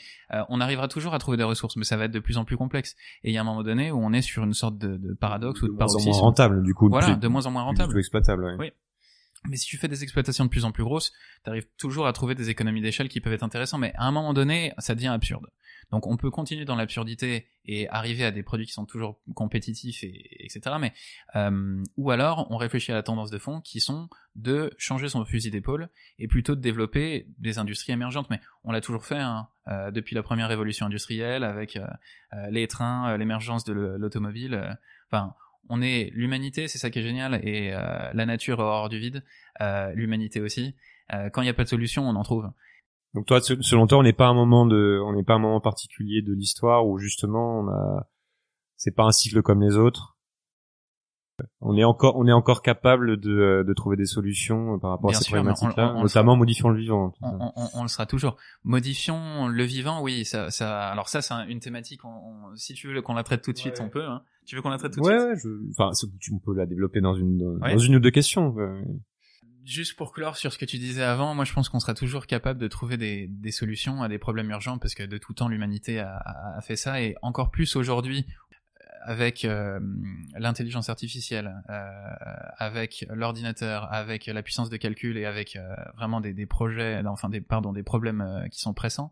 on arrivera toujours à trouver des ressources, mais ça va être de plus en plus complexe. Et il y a un moment donné où on est sur une sorte de, paradoxe ou de. De moins en moins rentable, du coup. Voilà, de moins en moins rentable. Plus exploitable. Oui. Mais si tu fais des exploitations de plus en plus grosses, tu arrives toujours à trouver des économies d'échelle qui peuvent être intéressantes, mais à un moment donné, ça devient absurde. Donc on peut continuer dans l'absurdité et arriver à des produits qui sont toujours compétitifs et etc. Mais euh, ou alors on réfléchit à la tendance de fond qui sont de changer son fusil d'épaule et plutôt de développer des industries émergentes. Mais on l'a toujours fait hein, euh, depuis la première révolution industrielle avec euh, euh les trains, euh, l'émergence de l'automobile. Euh, enfin on est l'humanité, c'est ça qui est génial, et la nature hors du vide, l'humanité aussi. quand il n'y a pas de solution, on en trouve. Donc toi, selon toi, on n'est pas un moment de, on n'est pas un moment particulier de l'histoire où justement on a, c'est pas un cycle comme les autres. On est encore, on est encore capable de, de trouver des solutions par rapport à ces problématiques-là, notamment modifiant le vivant. On, on, on, le sera toujours. Modifions le vivant, oui. Ça, ça, alors ça, c'est une thématique. si tu veux qu'on la traite tout de suite, on peut. Hein. Tu veux qu'on la traite tout de suite? Ouais, je, enfin, tu peux la développer dans une, dans une ou deux questions juste pour clore sur ce que tu disais avant, moi je pense qu'on sera toujours capable de trouver des, des, solutions à des problèmes urgents parce que de tout temps l'humanité a, a, fait ça. Et encore plus aujourd'hui avec euh, l'intelligence artificielle, euh, avec l'ordinateur, avec la puissance de calcul et avec euh, vraiment des, des, projets, enfin des pardon des problèmes euh, qui sont pressants,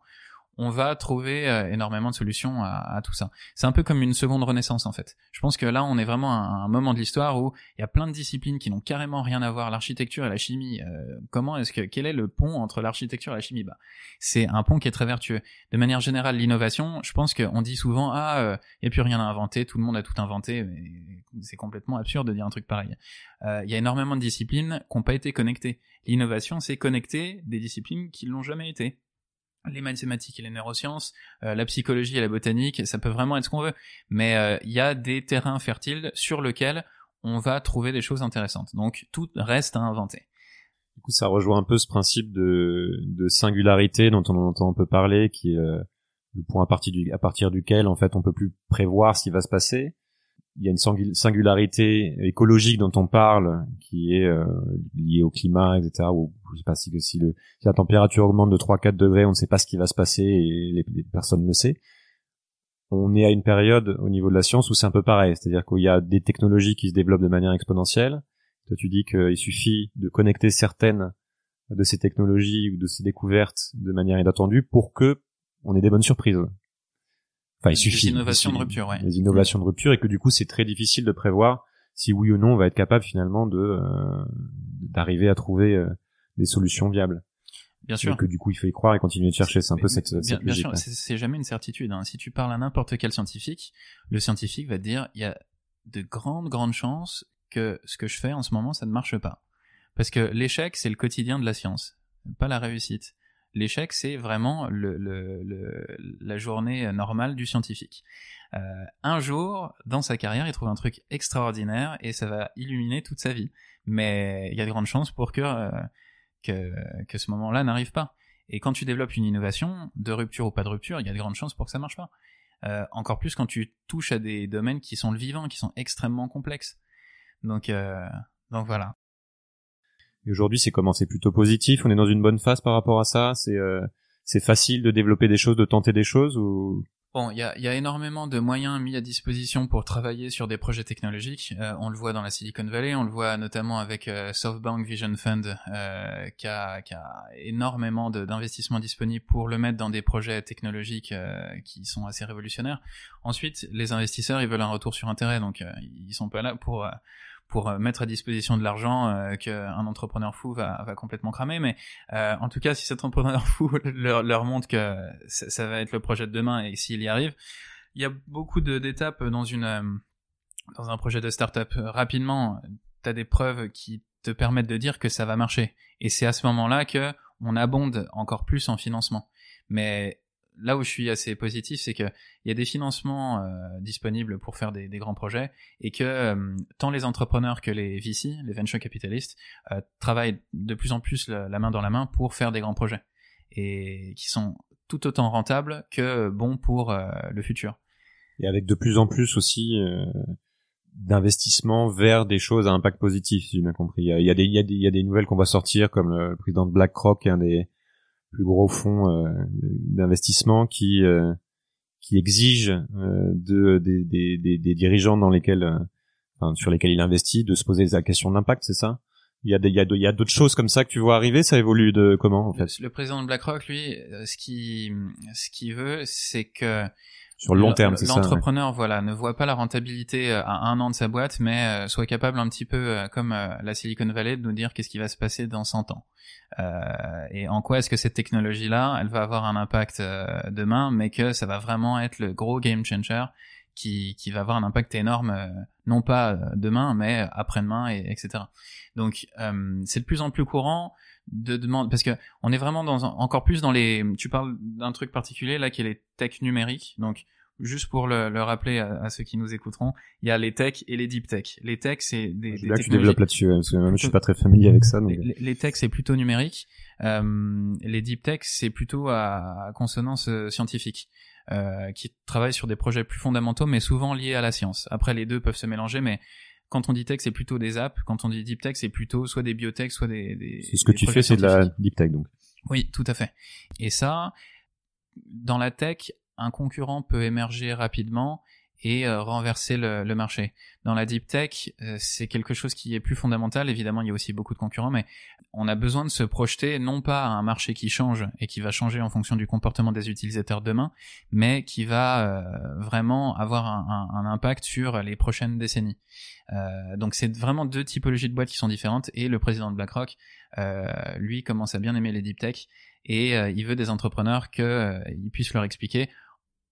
on va trouver euh, énormément de solutions à, tout ça. C'est un peu comme une seconde renaissance en fait. Je pense que là, on est vraiment à un moment de l'histoire où il y a plein de disciplines qui n'ont carrément rien à voir. L'architecture et la chimie. Euh, comment est-ce que quel est le pont entre l'architecture et la chimie? Bah, c'est un pont qui est très vertueux. De manière générale, l'innovation, je pense qu'on dit souvent ah, il euh, n'y a plus rien à inventer, tout le monde a tout inventé. Mais c'est complètement absurde de dire un truc pareil. Il y a énormément de disciplines qui n'ont pas été connectées. L'innovation, c'est connecter des disciplines qui l'ont jamais été les mathématiques et les neurosciences, euh, la psychologie et la botanique, ça peut vraiment être ce qu'on veut. Mais euh, il y a des terrains fertiles sur lesquels on va trouver des choses intéressantes. Donc tout reste à inventer. Du coup, ça rejoint un peu ce principe de, de singularité dont on entend un peu parler, qui est euh, le point à partir, du, à partir duquel en fait on peut plus prévoir ce qui va se passer il y a une singularité écologique dont on parle qui est euh, liée au climat, etc. Ou je sais pas si, si, la température augmente de 3-4 degrés, on ne sait pas ce qui va se passer et les, personnes ne le savent. On est à une période au niveau de la science où c'est un peu pareil, c'est-à-dire qu'il y a des technologies qui se développent de manière exponentielle. Toi, tu dis qu'il suffit de connecter certaines de ces technologies ou de ces découvertes de manière inattendue pour que on ait des bonnes surprises. Enfin, il suffit. Des innovations de rupture, ouais. Des innovations de rupture et que du coup, c'est très difficile de prévoir si oui ou non on va être capable finalement de euh, d'arriver à trouver euh, des solutions viables. Bien sûr. Et que du coup, il faut y croire et continuer de chercher. C'est un peu cette, bien, bien sûr, c'est jamais une certitude. Hein. Si tu parles à n'importe quel scientifique, le scientifique va te dire il y a de grandes grandes chances que ce que je fais en ce moment ça ne marche pas. Parce que l'échec c'est le quotidien de la science, pas la réussite. L'échec, c'est vraiment le, le, la journée normale du scientifique. Euh, un jour, dans sa carrière, il trouve un truc extraordinaire et ça va illuminer toute sa vie. Mais il y a de grandes chances pour que, euh, que, que ce moment-là n'arrive pas. Et quand tu développes une innovation, de rupture ou pas de rupture, il y a de grandes chances pour que ça marche pas. Euh, encore plus quand tu touches à des domaines qui sont le vivant, qui sont extrêmement complexes. Donc, euh, donc voilà. Et aujourd'hui, c'est comment? C'est plutôt positif? On est dans une bonne phase par rapport à ça? C'est euh, c'est facile de développer des choses, de tenter des choses ou? Bon, il y a, y a, énormément de moyens mis à disposition pour travailler sur des projets technologiques. Euh, on le voit dans la Silicon Valley, on le voit notamment avec euh, SoftBank Vision Fund, euh, qui, a, qui, a, énormément d'investissements disponibles pour le mettre dans des projets technologiques euh, qui sont assez révolutionnaires. Ensuite, les investisseurs, ils veulent un retour sur intérêt, donc ils sont pas là pour pour euh, mettre à disposition de l'argent euh, qu'un entrepreneur fou va, va complètement cramer. Mais euh, en tout cas, si cet entrepreneur fou leur, montre que ça, va être le projet de demain et s'il y arrive, il y a beaucoup d'étapes dans une euh, dans un projet de start-up. Rapidement, tu as des preuves qui te permettent de dire que ça va marcher. Et c'est à ce moment-là que on abonde encore plus en financement. Mais là où je suis assez positif, c'est qu'il y a des financements euh, disponibles pour faire des, grands projets et que euh, tant les entrepreneurs que les VC, les venture capitalistes, euh, travaillent de plus en plus la, main dans la main pour faire des grands projets et qui sont tout autant rentables que bons pour le futur. Et avec de plus en plus aussi d'investissement vers des choses à impact positif, si j'ai bien compris. Il y a, des, il y a des nouvelles qu'on va sortir, comme le président de BlackRock, un des plus gros fonds euh, d'investissement qui euh, qui exige euh, de des, des, des, dirigeants dans lesquels enfin, sur lesquels il investit de se poser la question d'impact, c'est ça? Il y a des, il y a, d'autres choses comme ça que tu vois arriver, ça évolue de comment en fait? Le président de BlackRock, lui, ce qui ce qu'il veut, c'est que sur le long terme, c'est ça. L'entrepreneur, voilà, ne voit pas la rentabilité euh, à un an de sa boîte, mais euh, soit capable un petit peu, euh, comme la Silicon Valley, de nous dire qu'est-ce qui va se passer dans 100 ans. et en quoi est-ce que cette technologie-là, elle va avoir un impact demain, mais que ça va vraiment être le gros game changer qui, qui va avoir un impact énorme, non pas demain, mais après-demain, et, etc. Donc, c'est de plus en plus courant de demande parce que on est vraiment dans encore plus dans les tu parles d'un truc particulier là qui est les tech numériques donc juste pour le, le rappeler à, ceux qui nous écouteront il y a les tech et les deep tech les tech c'est des, des là tu développes là-dessus parce que même je suis pas très familier avec ça donc... les, les tech c'est plutôt numérique euh, les deep tech c'est plutôt à, consonance euh, scientifique euh, qui travaillent sur des projets plus fondamentaux mais souvent liés à la science après les deux peuvent se mélanger mais quand on dit tech, c'est plutôt des apps. Quand on dit deep tech, c'est plutôt soit des biotech, soit des. des c'est ce que tu fais, c'est de la deep tech donc. Oui, tout à fait. Et ça, dans la tech, un concurrent peut émerger rapidement et euh, renverser le, marché. Dans la deep tech, euh, c'est quelque chose qui est plus fondamental. Évidemment, il y a aussi beaucoup de concurrents, mais on a besoin de se projeter non pas à un marché qui change et qui va changer en fonction du comportement des utilisateurs demain, mais qui va euh, vraiment avoir un, impact sur les prochaines décennies. donc c'est vraiment deux typologies de boîtes qui sont différentes et le président de BlackRock, lui, commence à bien aimer les deep tech et il veut des entrepreneurs qu'ils puissent leur expliquer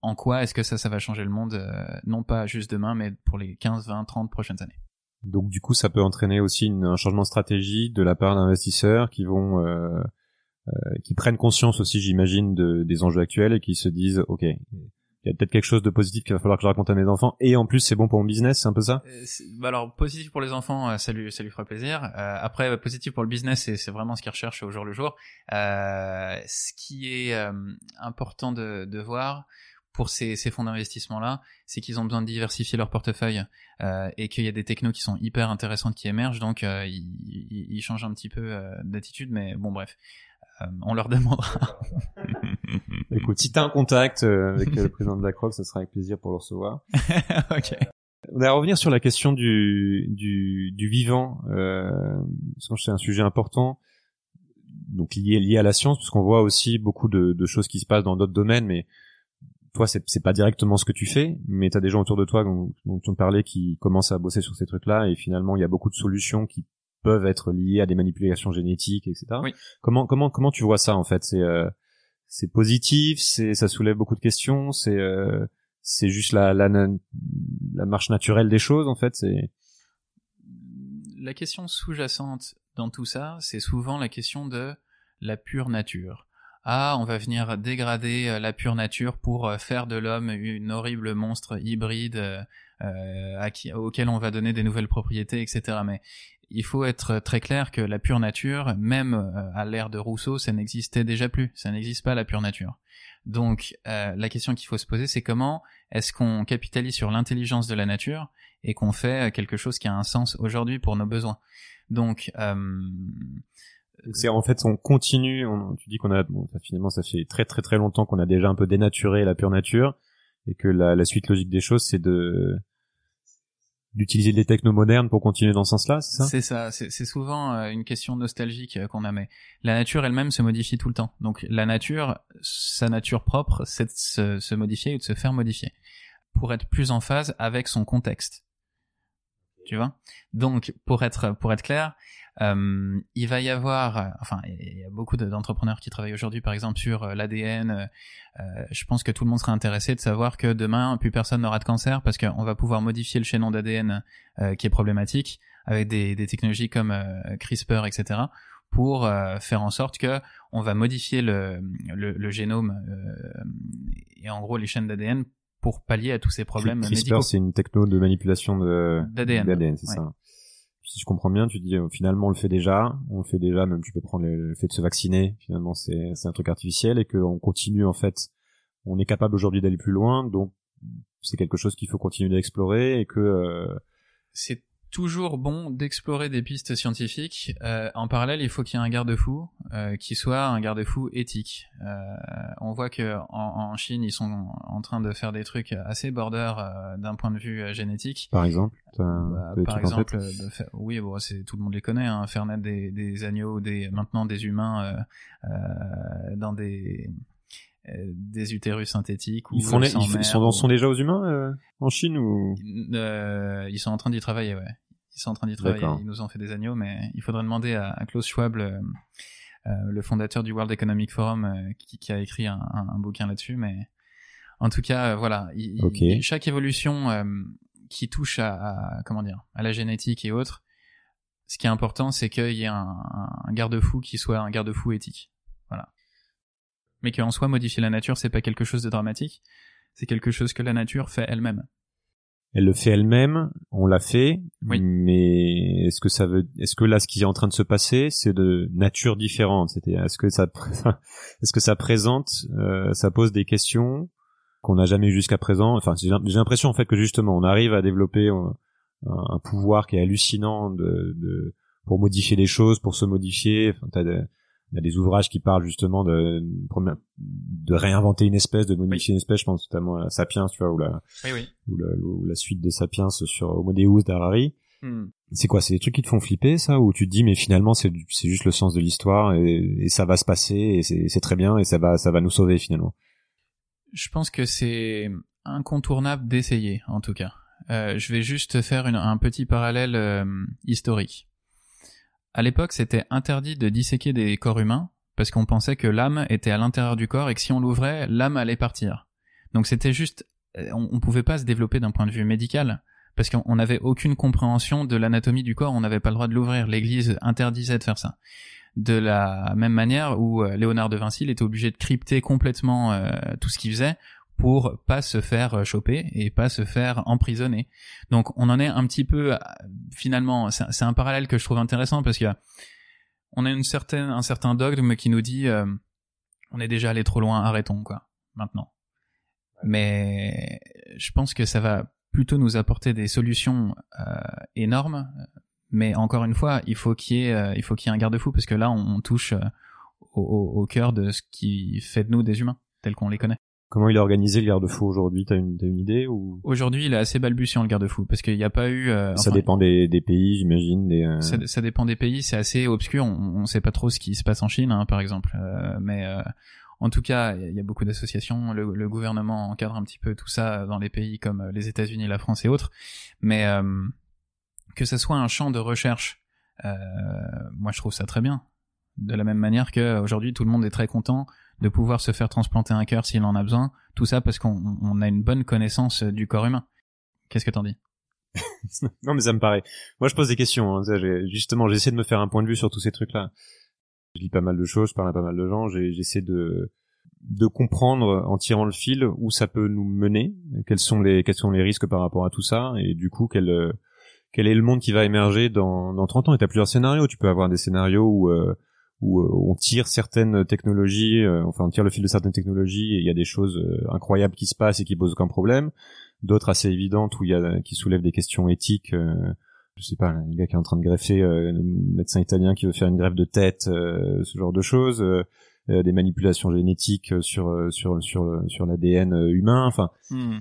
en quoi est-ce que ça, ça va changer le monde, euh, non pas juste demain, mais pour les 15, 20, 30 prochaines années? Donc du coup, ça peut entraîner aussi une, un changement de stratégie de la part d'investisseurs qui vont, euh, euh, qui prennent conscience aussi, j'imagine, de, des enjeux actuels et qui se disent, ok, il y a peut-être quelque chose de positif qu'il va falloir que je raconte à mes enfants et en plus c'est bon pour mon business, c'est un peu ça? Euh, bah Alors positif pour les enfants, ça lui ça lui fera plaisir. Euh, après positif pour le business, c'est c'est vraiment ce qu'ils recherchent au jour le jour. Euh, ce qui est important de, de voir, pour ces, ces fonds d'investissement-là, c'est qu'ils ont besoin de diversifier leur portefeuille euh, et qu'il y a des technos qui sont hyper intéressantes qui émergent, donc euh, ils, ils, changent un petit peu euh, d'attitude, mais bon bref, on leur demandera. Écoute, si t'as un contact avec le président de BlackRock, ça sera avec plaisir pour le recevoir. ok. On va revenir sur la question du, du, du vivant, parce que c'est un sujet important, donc lié, lié à la science, parce qu'on voit aussi beaucoup de, de choses qui se passent dans d'autres domaines, mais toi c'est pas directement ce que tu fais mais tu as des gens autour de toi dont, dont on parlait qui commencent à bosser sur ces trucs là et finalement il y a beaucoup de solutions qui peuvent être liées à des manipulations génétiques etc oui. comment comment comment tu vois ça en fait? C'est euh, c'est positif c'est ça soulève beaucoup de questions c'est euh, c'est juste la, la la marche naturelle des choses en fait? C'est la question sous-jacente dans tout ça c'est souvent la question de la pure nature ah, on va venir dégrader euh, la pure nature pour euh, faire de l'homme une horrible monstre hybride euh, auquel on va donner des nouvelles propriétés, etc. Mais il faut être très clair que la pure nature, même à l'ère de Rousseau, ça n'existait déjà plus. Ça n'existe pas la pure nature. Donc la question qu'il faut se poser, c'est comment est-ce qu'on capitalise sur l'intelligence de la nature et qu'on fait quelque chose qui a un sens aujourd'hui pour nos besoins? Donc c'est en fait on continue. On, tu dis qu'on a bon, finalement ça fait très très très longtemps qu'on a déjà un peu dénaturé la pure nature et que la, la suite logique des choses c'est de d'utiliser des technos modernes pour continuer dans ce sens-là, c'est ça? C'est ça. C'est souvent euh, une question nostalgique euh, qu'on a. Mais la nature elle-même se modifie tout le temps. Donc la nature, sa nature propre, c'est de se, se modifier ou de se faire modifier pour être plus en phase avec son contexte. Tu vois? Donc pour être pour être clair, euh, il va y avoir, euh, enfin, il y a beaucoup d'entrepreneurs qui travaillent aujourd'hui, par exemple, sur euh, l'ADN. je pense que tout le monde sera intéressé de savoir que demain, plus personne n'aura de cancer parce qu'on va pouvoir modifier le chaînon d'ADN qui est problématique avec des, des technologies comme CRISPR, etc pour faire en sorte que on va modifier le, le, le génome et en gros les chaînes d'ADN pour pallier à tous ces problèmes CRISPR, c'est une techno de manipulation de d'ADN, c'est ça si je comprends bien, tu dis euh, finalement on le fait déjà, on le fait déjà, même tu peux prendre le, fait de se vacciner, finalement c'est c'est un truc artificiel et qu'on continue en fait, on est capable aujourd'hui d'aller plus loin, donc c'est quelque chose qu'il faut continuer d'explorer et que euh... c'est toujours bon d'explorer des pistes scientifiques. Euh, en parallèle, il faut qu'il y ait un garde-fou euh, qui soit un garde-fou éthique. Euh, on voit que en, en, Chine, ils sont en train de faire des trucs assez border euh, d'un point de vue génétique. Par exemple. Bah, par exemple, de faire, oui, bon, c'est tout le monde les connaît. Hein, faire naître des, des agneaux, des maintenant des humains dans des des utérus synthétiques. Ou ils, font les, ils, sont, sont, déjà aux humains euh, en Chine ou euh, Ils sont en train d'y travailler, ouais. Ils sont en train d'y travailler. Ils nous ont fait des agneaux, mais il faudrait demander à, à Klaus Schwab, le, euh, le, fondateur du World Economic Forum, euh, qui, qui, a écrit un, un, un bouquin là-dessus. Mais en tout cas, euh, voilà. Il, okay. chaque évolution qui touche à, à, comment dire à la génétique et autres, ce qui est important, c'est qu'il y ait un, un garde-fou qui soit un garde-fou éthique. Voilà mais qu'en soi modifier la nature c'est pas quelque chose de dramatique, c'est quelque chose que la nature fait elle-même. Elle le fait elle-même, on l'a fait, oui. mais est-ce que ça veut, est-ce que là ce qui est en train de se passer, c'est de nature différente? C'était, est-ce que ça, est-ce que ça présente, euh, ça pose des questions qu'on n'a jamais eu jusqu'à présent? Enfin, j'ai l'impression en fait que justement on arrive à développer un, un pouvoir qui est hallucinant de, de, pour modifier les choses, pour se modifier. Enfin, il y a des ouvrages qui parlent justement de de réinventer une espèce, de modifier une espèce. Je pense notamment à Sapiens, tu vois, ou la oui, oui. Ou, la, ou la suite de Sapiens sur Homo Deus d'Harari. Hmm. C'est quoi C'est des trucs qui te font flipper, ça, ou tu te dis mais finalement c'est c'est juste le sens de l'histoire et, et, ça va se passer et c'est très bien et ça va ça va nous sauver finalement? Je pense que c'est incontournable d'essayer, en tout cas. Euh, je vais juste faire une, un petit parallèle euh, historique. À l'époque, c'était interdit de disséquer des corps humains parce qu'on pensait que l'âme était à l'intérieur du corps et que si on l'ouvrait, l'âme allait partir. Donc c'était juste, euh, on, on pouvait pas se développer d'un point de vue médical parce qu'on n'avait aucune compréhension de l'anatomie du corps, on n'avait pas le droit de l'ouvrir. L'Église interdisait de faire ça. De la même manière où Léonard de Vinci il était obligé de crypter complètement tout ce qu'il faisait pour pas se faire euh, choper et pas se faire emprisonner. Donc on en est un petit peu euh, finalement c'est un parallèle que je trouve intéressant parce que on a une certaine un certain dogme qui nous dit euh, on est déjà allé trop loin, arrêtons quoi maintenant. Mais je pense que ça va plutôt nous apporter des solutions énormes. Mais encore une fois, il faut qu'il y ait il faut qu'il y ait un garde-fou parce que là on, touche au, au cœur de ce qui fait de nous des humains tels qu'on les connaît. Comment il est organisé le garde-fou aujourd'hui? T'as une, as une idée ou? Aujourd'hui, il est assez balbutiant le garde-fou parce qu'il n'y a pas eu. Euh, ça dépend des, des pays, j'imagine. Des, euh, ça, ça, dépend des pays. C'est assez obscur. On ne sait pas trop ce qui se passe en Chine, hein, par exemple. Euh, mais en tout cas, il y a beaucoup d'associations. Le, le, gouvernement encadre un petit peu tout ça dans les pays comme les États-Unis, la France et autres. Mais que ce soit un champ de recherche, moi je trouve ça très bien. De la même manière que aujourd'hui, tout le monde est très content de pouvoir se faire transplanter un cœur s'il en a besoin, tout ça parce qu'on a une bonne connaissance du corps humain. Qu'est-ce que t'en dis? Non mais ça me paraît. Moi je pose des questions. Hein. Justement, j'essaie de me faire un point de vue sur tous ces trucs-là. Je lis pas mal de choses, je parle à pas mal de gens. J'essaie de de comprendre en tirant le fil où ça peut nous mener, quels sont les quels sont les risques par rapport à tout ça, et du coup quel quel est le monde qui va émerger dans dans 30 ans. Et t'as plusieurs scénarios. Tu peux avoir des scénarios où euh, où euh, on tire certaines technologies, euh, enfin on tire le fil de certaines technologies et il y a des choses euh, incroyables qui se passent et qui posent aucun problème. D'autres assez évidentes où il y a qui soulèvent des questions éthiques. je sais pas, un gars qui est en train de greffer, un médecin italien qui veut faire une greffe de tête, ce genre de choses. des manipulations génétiques sur sur sur sur l'ADN humain. Enfin, hmm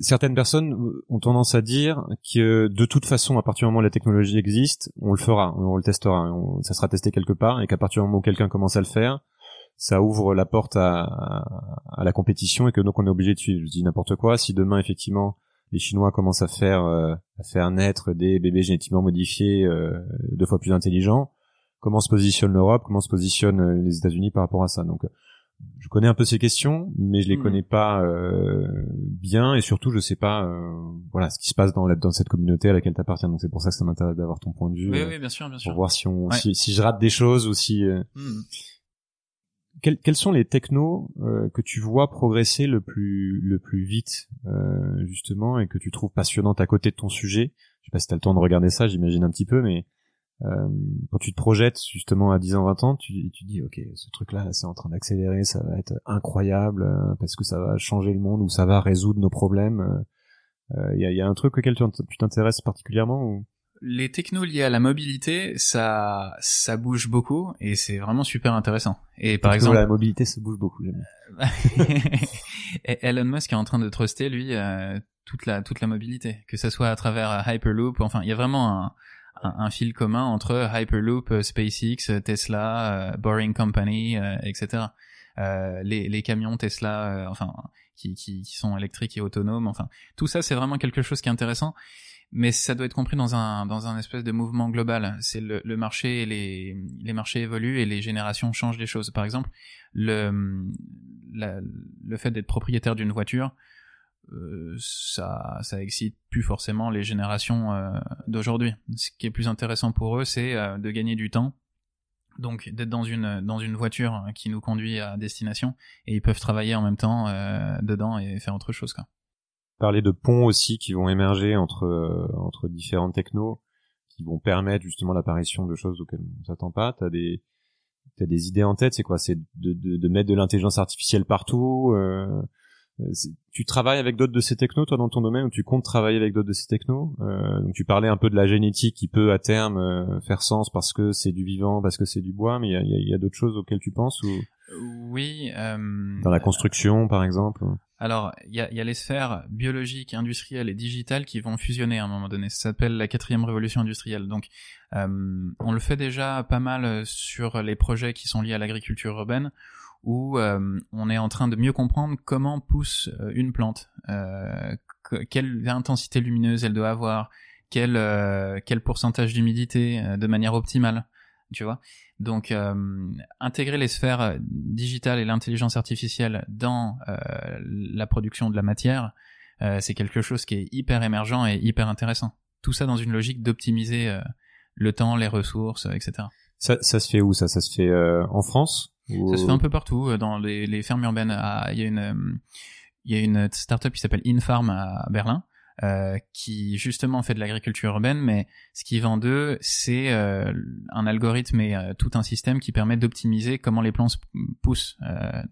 certaines personnes ont tendance à dire que de toute façon, à partir du moment où la technologie existe, on le fera, on le testera, ça sera testé quelque part, et qu'à partir du moment où quelqu'un commence à le faire, ça ouvre la porte à, la compétition et que donc on est obligé de suivre. Je dis n'importe quoi. Si demain effectivement les Chinois commencent à faire euh, à faire naître des bébés génétiquement modifiés euh, deux fois plus intelligents, comment se positionne l'Europe, comment se positionnent euh, les États-Unis par rapport à ça Donc je connais un peu ces questions, mais je les hmm. connais pas euh, bien et surtout je sais pas euh, voilà ce qui se passe dans dans cette communauté à laquelle tu appartiens. Donc c'est pour ça que ça m'intéresse d'avoir ton point de vue. Oui, oui, bien sûr, bien sûr. Pour voir si on si, si, je rate des choses ou si euh, hmm. quels, quels sont les technos que tu vois progresser le plus le plus vite justement et que tu trouves passionnantes à côté de ton sujet? Je sais pas si t'as le temps de regarder ça, j'imagine un petit peu, mais euh, quand tu te projettes justement à 10 ans, 20 ans, tu, tu dis ok, ce truc-là, c'est en train d'accélérer, ça va être incroyable euh, parce que ça va changer le monde ou ça va résoudre nos problèmes. Il euh, y, a, y, a, un truc auquel tu t'intéresses particulièrement ou? Les technos liés à la mobilité, ça, ça bouge beaucoup et c'est vraiment super intéressant. Et par exemple, la mobilité, ça bouge beaucoup. Elon Musk est en train de truster lui toute la toute la mobilité, que ce soit à travers Hyperloop. Enfin, il y a vraiment un, un, fil commun entre Hyperloop, euh, SpaceX, euh, Tesla, euh, Boring Company, etc. les, les camions Tesla, enfin qui, qui, qui, sont électriques et autonomes, enfin tout ça c'est vraiment quelque chose qui est intéressant, mais ça doit être compris dans un dans un espèce de mouvement global. C'est le, le marché les les marchés évoluent et les générations changent les choses. Par exemple, le la, le fait d'être propriétaire d'une voiture, euh, ça, ça excite plus forcément les générations euh, d'aujourd'hui. Ce qui est plus intéressant pour eux, c'est euh, de gagner du temps, donc d'être dans une dans une voiture qui nous conduit à destination, et ils peuvent travailler en même temps dedans et faire autre chose. Quoi. Parler de ponts aussi qui vont émerger entre entre différentes technos, qui vont permettre justement l'apparition de choses auxquelles on s'attend pas. T'as des t'as des idées en tête, c'est quoi? C'est de, de, mettre de l'intelligence artificielle partout. Tu travailles avec d'autres de ces technos, toi, dans ton domaine, ou tu comptes travailler avec d'autres de ces technos? Euh, Donc, tu parlais un peu de la génétique qui peut à terme faire sens parce que c'est du vivant, parce que c'est du bois, mais il y a, y a d'autres choses auxquelles tu penses ou Oui. dans la construction, par exemple. Alors, il y a, y a, les sphères biologiques, industrielles et digitales qui vont fusionner à un moment donné. Ça s'appelle la quatrième révolution industrielle. Donc, euh, on le fait déjà pas mal sur les projets qui sont liés à l'agriculture urbaine, où euh, on est en train de mieux comprendre comment pousse euh, une plante, euh, quelle intensité lumineuse elle doit avoir, quel, euh, quel pourcentage d'humidité de manière optimale tu vois. Donc euh, intégrer les sphères digitales et l'intelligence artificielle dans euh, la production de la matière, euh, c'est quelque chose qui est hyper émergent et hyper intéressant. Tout ça dans une logique d'optimiser le temps, les ressources, etc. Ça, ça se fait où ça? Ça se fait en France? Ça se fait un peu partout dans les, les fermes urbaines. Il y a une il y a une startup qui s'appelle Infarm à Berlin euh, qui justement fait de l'agriculture urbaine, mais ce qui vend d'eux, c'est euh, un algorithme et euh, tout un système qui permet d'optimiser comment les plantes poussent,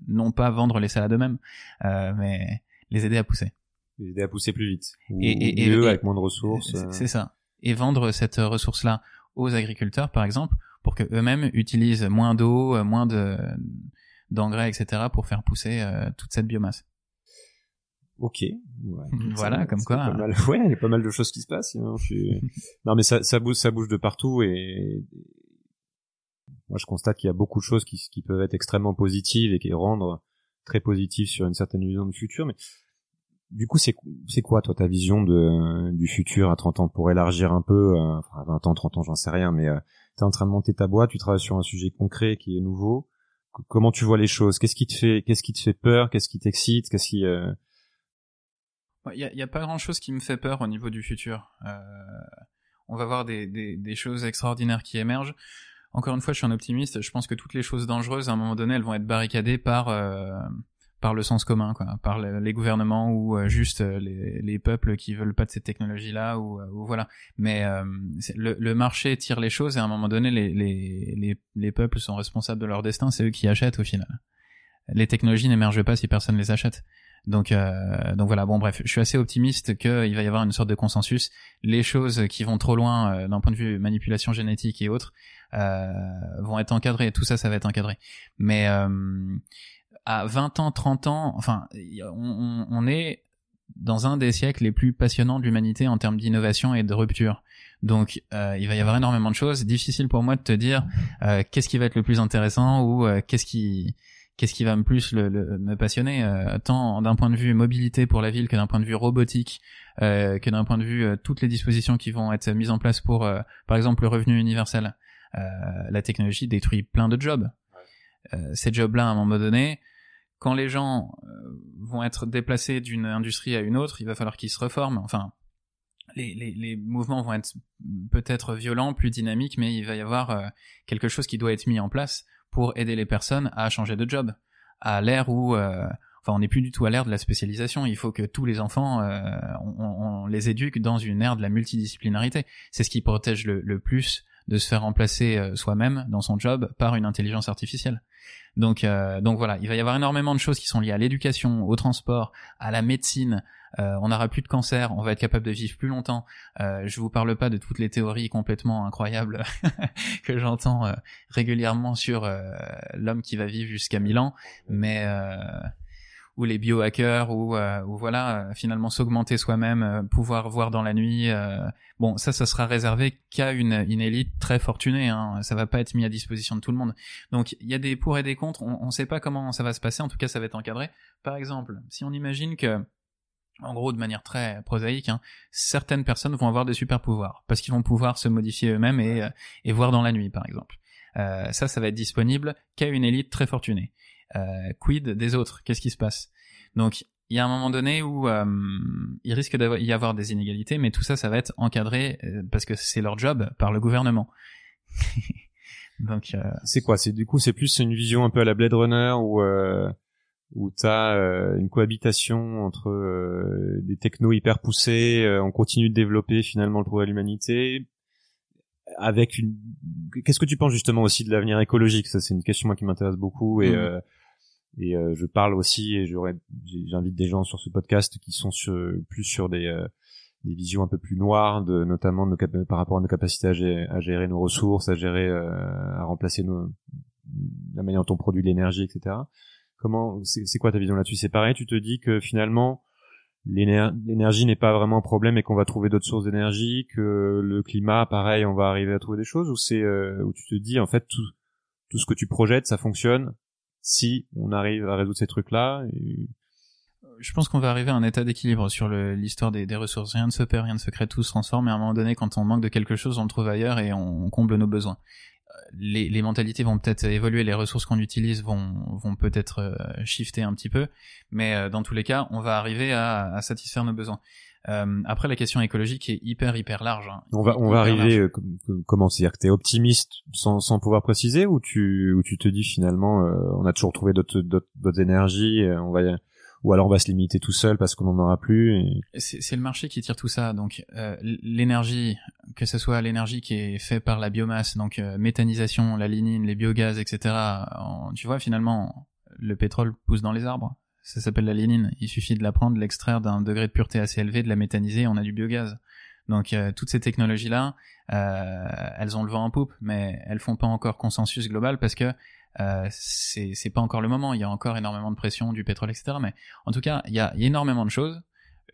non pas vendre les salades eux-mêmes, mais les aider à pousser. Les aider à pousser plus vite. et, mieux, avec moins de ressources. C'est ça. Et vendre cette ressource-là aux agriculteurs, par exemple, pour que eux-mêmes utilisent moins d'eau, moins de d'engrais, etc., pour faire pousser toute cette biomasse. Ok. voilà, comme quoi. Pas mal, ouais, il y a pas mal de choses qui se passent. Hein, non, mais ça, ça bouge, ça bouge de partout et moi je constate qu'il y a beaucoup de choses qui, qui peuvent être extrêmement positives et qui rendre très positives sur une certaine vision du futur. Mais du coup, c'est quoi toi ta vision de du futur à 30 ans? Pour élargir un peu, euh, enfin 20 ans, 30 ans, j'en sais rien, mais euh, tu es en train de monter ta boîte, tu travailles sur un sujet concret qui est nouveau. Comment tu vois les choses? Qu'est-ce qui te fait Qu'est-ce qui te fait peur? Qu'est-ce qui t'excite? Qu'est-ce qui euh, il y a, y a, pas grand-chose qui me fait peur au niveau du futur. Euh, on va voir des, des, des, choses extraordinaires qui émergent. Encore une fois, je suis un optimiste. Je pense que toutes les choses dangereuses, à un moment donné, elles vont être barricadées par euh, par le sens commun, quoi, par les gouvernements ou euh, juste euh, les, les, peuples qui veulent pas de cette technologie-là euh, ou, voilà. Mais le, marché tire les choses et à un moment donné, les, les, les, les peuples sont responsables de leur destin. C'est eux qui achètent au final. Les technologies n'émergent pas si personne les achète. Donc, donc voilà. Bon, bref, je suis assez optimiste qu'il va y avoir une sorte de consensus. Les choses qui vont trop loin d'un point de vue manipulation génétique et autres vont être encadrées. Tout ça, ça va être encadré. Mais à 20 ans, 30 ans, enfin, on, on est dans un des siècles les plus passionnants de l'humanité en termes d'innovation et de rupture. Donc, euh, il va y avoir énormément de choses. Difficile pour moi de te dire euh, qu'est-ce qui va être le plus intéressant ou euh, qu'est-ce qui qu'est-ce qui va me plus le, me passionner tant d'un point de vue mobilité pour la ville que d'un point de vue robotique que d'un point de vue toutes les dispositions qui vont être mises en place pour par exemple le revenu universel la technologie détruit plein de jobs ces jobs là à un moment donné quand les gens vont être déplacés d'une industrie à une autre il va falloir qu'ils se reforment enfin les, mouvements vont être peut-être violents, plus dynamiques, mais il va y avoir quelque chose qui doit être mis en place pour aider les personnes à changer de job. À l'ère où, euh, enfin, on n'est plus du tout à l'ère de la spécialisation. Il faut que tous les enfants, euh, on, les éduque dans une ère de la multidisciplinarité. C'est ce qui protège le plus de se faire remplacer euh, soi-même dans son job par une intelligence artificielle. Donc, euh, donc voilà, il va y avoir énormément de choses qui sont liées à l'éducation, au transport, à la médecine. Euh, on n'aura plus de cancer, on va être capable de vivre plus longtemps. Euh, je vous parle pas de toutes les théories complètement incroyables que j'entends euh, régulièrement sur l'homme qui va vivre jusqu'à 1000 ans, mais ou les biohackers ou euh, ou voilà euh, finalement s'augmenter soi-même euh, pouvoir voir dans la nuit bon ça ça sera réservé qu'à une, une élite très fortunée hein. ça va pas être mis à disposition de tout le monde donc il y a des pour et des contre on, on sait pas comment ça va se passer en tout cas ça va être encadré par exemple si on imagine que en gros, de manière très prosaïque, hein, certaines personnes vont avoir des super pouvoirs parce qu'ils vont pouvoir se modifier eux-mêmes et, et voir dans la nuit, par exemple. Euh, ça, ça va être disponible qu'à une élite très fortunée. Euh, quid des autres? Qu'est-ce qui se passe? Donc il y a un moment donné où euh, il risque d'y avoir des inégalités, mais tout ça, ça va être encadré euh, parce que c'est leur job par le gouvernement. Donc c'est quoi? C'est du coup c'est plus une vision un peu à la Blade Runner où où t'as une cohabitation entre des technos hyper poussés, on continue de développer finalement le progrès de l'humanité, avec une. Qu'est-ce que tu penses justement aussi de l'avenir écologique? Ça c'est une question moi qui m'intéresse beaucoup et mmh Et je parle aussi et j'invite des gens sur ce podcast qui sont sur, plus sur des des visions un peu plus noires, de, notamment de par rapport à nos capacités à gérer, nos ressources, à gérer, à remplacer nos, la manière dont on produit l'énergie, etc. Comment, c'est quoi ta vision là-dessus? C'est pareil, tu te dis que finalement l'énergie n'est pas vraiment un problème et qu'on va trouver d'autres sources d'énergie, que le climat, pareil, on va arriver à trouver des choses, ou c'est euh, où tu te dis en fait tout, tout ce que tu projettes, ça fonctionne si on arrive à résoudre ces trucs-là. Je pense qu'on va arriver à un état d'équilibre sur l'histoire des, ressources. Rien ne se perd, rien ne se crée, tout se transforme. Et à un moment donné, quand on manque de quelque chose, on le trouve ailleurs et on comble nos besoins les, les, mentalités vont peut-être évoluer, les ressources qu'on utilise vont, vont peut-être euh, shifter un petit peu, mais euh, dans tous les cas, on va arriver à satisfaire nos besoins. Euh, après, la question écologique est hyper hyper large. Hein. On va on va arriver euh, comment c'est-à-dire que t'es optimiste sans sans pouvoir préciser ou tu ou tu te dis finalement on a toujours trouvé d'autres d'autres énergies, on va ou alors on va se limiter tout seul parce qu'on n'en aura plus. Et... C'est le marché qui tire tout ça. Donc euh, l'énergie, que ce soit l'énergie qui est faite par la biomasse, donc euh, méthanisation, la lignine, les biogaz, etc. tu vois finalement le pétrole pousse dans les arbres. Ça s'appelle la lignine. Il suffit de la prendre, de l'extraire d'un degré de pureté assez élevé, de la méthaniser, on a du biogaz. Donc euh, toutes ces technologies là, euh, elles ont le vent en poupe, mais elles font pas encore consensus global parce que euh, c'est pas encore le moment. Il y a encore énormément de pression du pétrole, etc. Mais en tout cas, il y a, énormément de choses.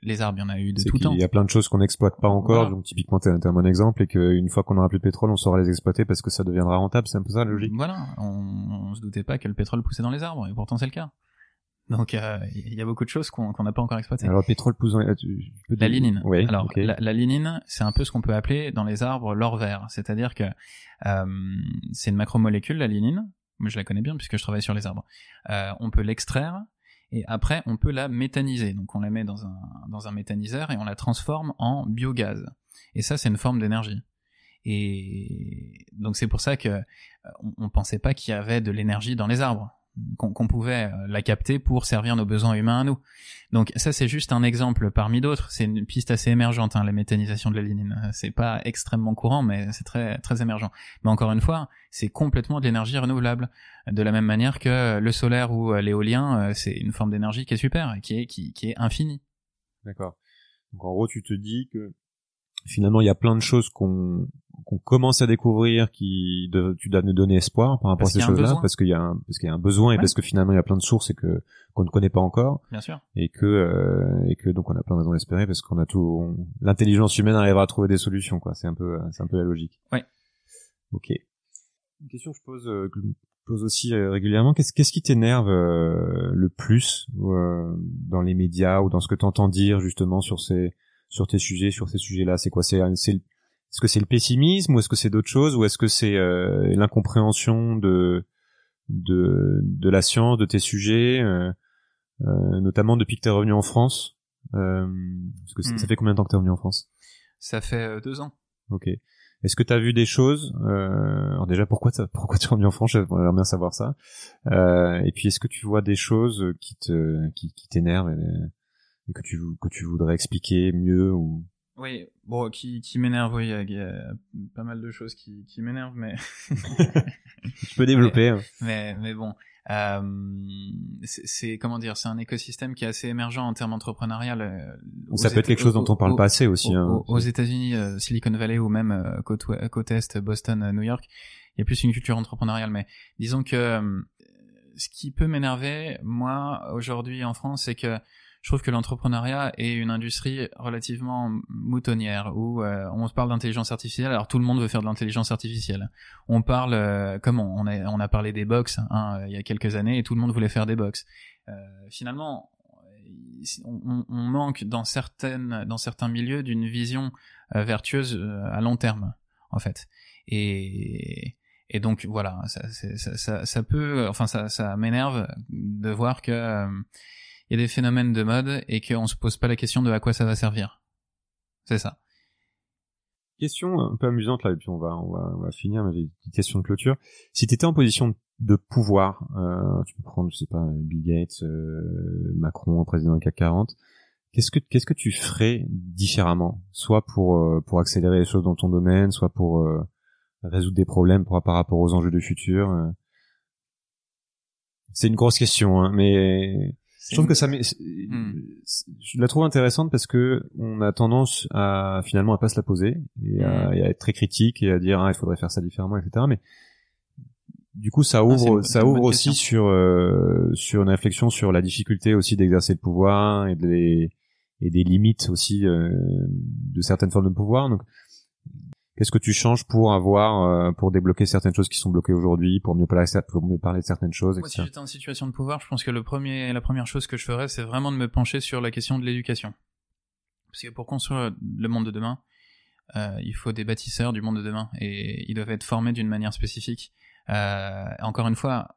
Les arbres, il y en a eu de tout temps. Il y a plein de choses qu'on n'exploite pas encore. Donc typiquement, t'es un bon exemple, et qu'une fois qu'on aura plus de pétrole, on saura les exploiter parce que ça deviendra rentable. C'est un peu ça la logique. Voilà. On, on se doutait pas que le pétrole poussait dans les arbres, et pourtant c'est le cas. Donc euh, il y a beaucoup de choses qu'on n'a pas encore exploitées. Alors le pétrole pousse dans la lignine. Oui, Alors la, la, lignine, c'est un peu ce qu'on peut appeler dans les arbres l'or vert, c'est-à-dire que euh, c'est une macromolécule la lignine moi je la connais bien puisque je travaille sur les arbres. Euh, on peut l'extraire et après on peut la méthaniser. Donc on la met dans un, dans un méthaniseur et on la transforme en biogaz. Et ça c'est une forme d'énergie. Et donc c'est pour ça que on, on pensait pas qu'il y avait de l'énergie dans les arbres qu'on pouvait euh, la capter pour servir nos besoins humains à nous. Donc ça c'est juste un exemple parmi d'autres. C'est une piste assez émergente, hein, la méthanisation de la lignine. Euh, c'est pas extrêmement courant, mais c'est très très émergent. Mais encore une fois, c'est complètement de l'énergie renouvelable. De la même manière que le solaire ou euh, l'éolien, c'est une forme d'énergie qui est super, qui est qui, qui est infinie. D'accord. Donc en gros, tu te dis que finalement il y a plein de choses qu'on qu'on commence à découvrir qui de, tu dois nous donner espoir par rapport à ces choses-là parce qu'il y a un parce qu'il y a un besoin et parce que finalement il y a plein de sources et que qu'on ne connaît pas encore. Bien sûr. Et que euh, et que donc on a plein de raisons d'espérer parce qu'on a tout l'intelligence humaine arrivera à trouver des solutions quoi. C'est un peu c'est un peu la logique. Ouais. Ok. Une question que je pose euh, que je pose aussi euh, régulièrement. Qu'est-ce qu'est-ce qui t'énerve le plus dans les médias ou dans ce que tu entends dire justement sur ces sur tes sujets, sur ces sujets-là C'est quoi C'est est-ce que c'est le pessimisme ou est-ce que c'est d'autres choses ou est-ce que c'est euh, l'incompréhension de, de de la science, de tes sujets, euh, euh, notamment depuis que t'es revenu en France euh, parce que ça hmm. fait combien de temps que t'es revenu en France? Ça fait deux ans. Ok. Est-ce que t'as vu des choses Alors déjà, pourquoi t'as, pourquoi t'es revenu en France? J'aimerais bien savoir ça. et puis, est-ce que tu vois des choses qui te qui, qui t'énervent et que tu que tu voudrais expliquer mieux ou? Oui bon qui qui m'énerve oui il y, a pas mal de choses qui qui m'énervent mais tu peux développer hein. mais mais, bon euh, c'est comment dire c'est un écosystème qui est assez émergent en termes entrepreneurial euh, ça peut être quelque chose dont on parle pas assez aussi hein. aux, États-Unis euh, Silicon Valley ou même côte côte est Boston New York il y a plus une culture entrepreneuriale mais disons que ce qui peut m'énerver moi aujourd'hui en France c'est que je trouve que l'entrepreneuriat est une industrie relativement moutonnière où euh, on se parle d'intelligence artificielle. Alors tout le monde veut faire de l'intelligence artificielle. On parle, euh, comment on a, on a parlé des box hein, il y a quelques années et tout le monde voulait faire des box. Euh, finalement, on, on, manque dans certaines, dans certains milieux d'une vision euh, vertueuse euh, à long terme, en fait. Et et donc voilà, ça, ça, ça, ça peut, enfin ça, ça m'énerve de voir que il y a des phénomènes de mode et qu'on se pose pas la question de à quoi ça va servir. C'est ça. Question un peu amusante là, et puis on va on va, on va finir avec une petite question de clôture. Si tu étais en position de pouvoir, euh, tu peux prendre, je sais pas, Bill Gates, euh, Macron, président du CAC 40. Qu'est-ce que qu'est-ce que tu ferais différemment, soit pour euh, pour accélérer les choses dans ton domaine, soit pour résoudre des problèmes par rapport aux enjeux du futur C'est une grosse question, hein, mais je trouve que ça. Hmm. je la trouve intéressante parce que on a tendance à finalement à pas se la poser et, à, hmm. être très critique et à dire ah, il faudrait faire ça différemment, etc. Mais du coup, ça ah, ouvre, ça ouvre aussi sur euh, sur une réflexion sur la difficulté aussi d'exercer le pouvoir et des et des limites aussi euh, de certaines formes de pouvoir. Donc, qu'est-ce que tu changes pour avoir euh, pour débloquer certaines choses qui sont bloquées aujourd'hui, pour mieux parler pour mieux parler de certaines choses, Moi, si j'étais en situation de pouvoir, je pense que le premier, la première chose que je ferais, c'est vraiment de me pencher sur la question de l'éducation. Parce que pour construire le monde de demain, euh, il faut des bâtisseurs du monde de demain et ils doivent être formés d'une manière spécifique. Euh, encore une fois,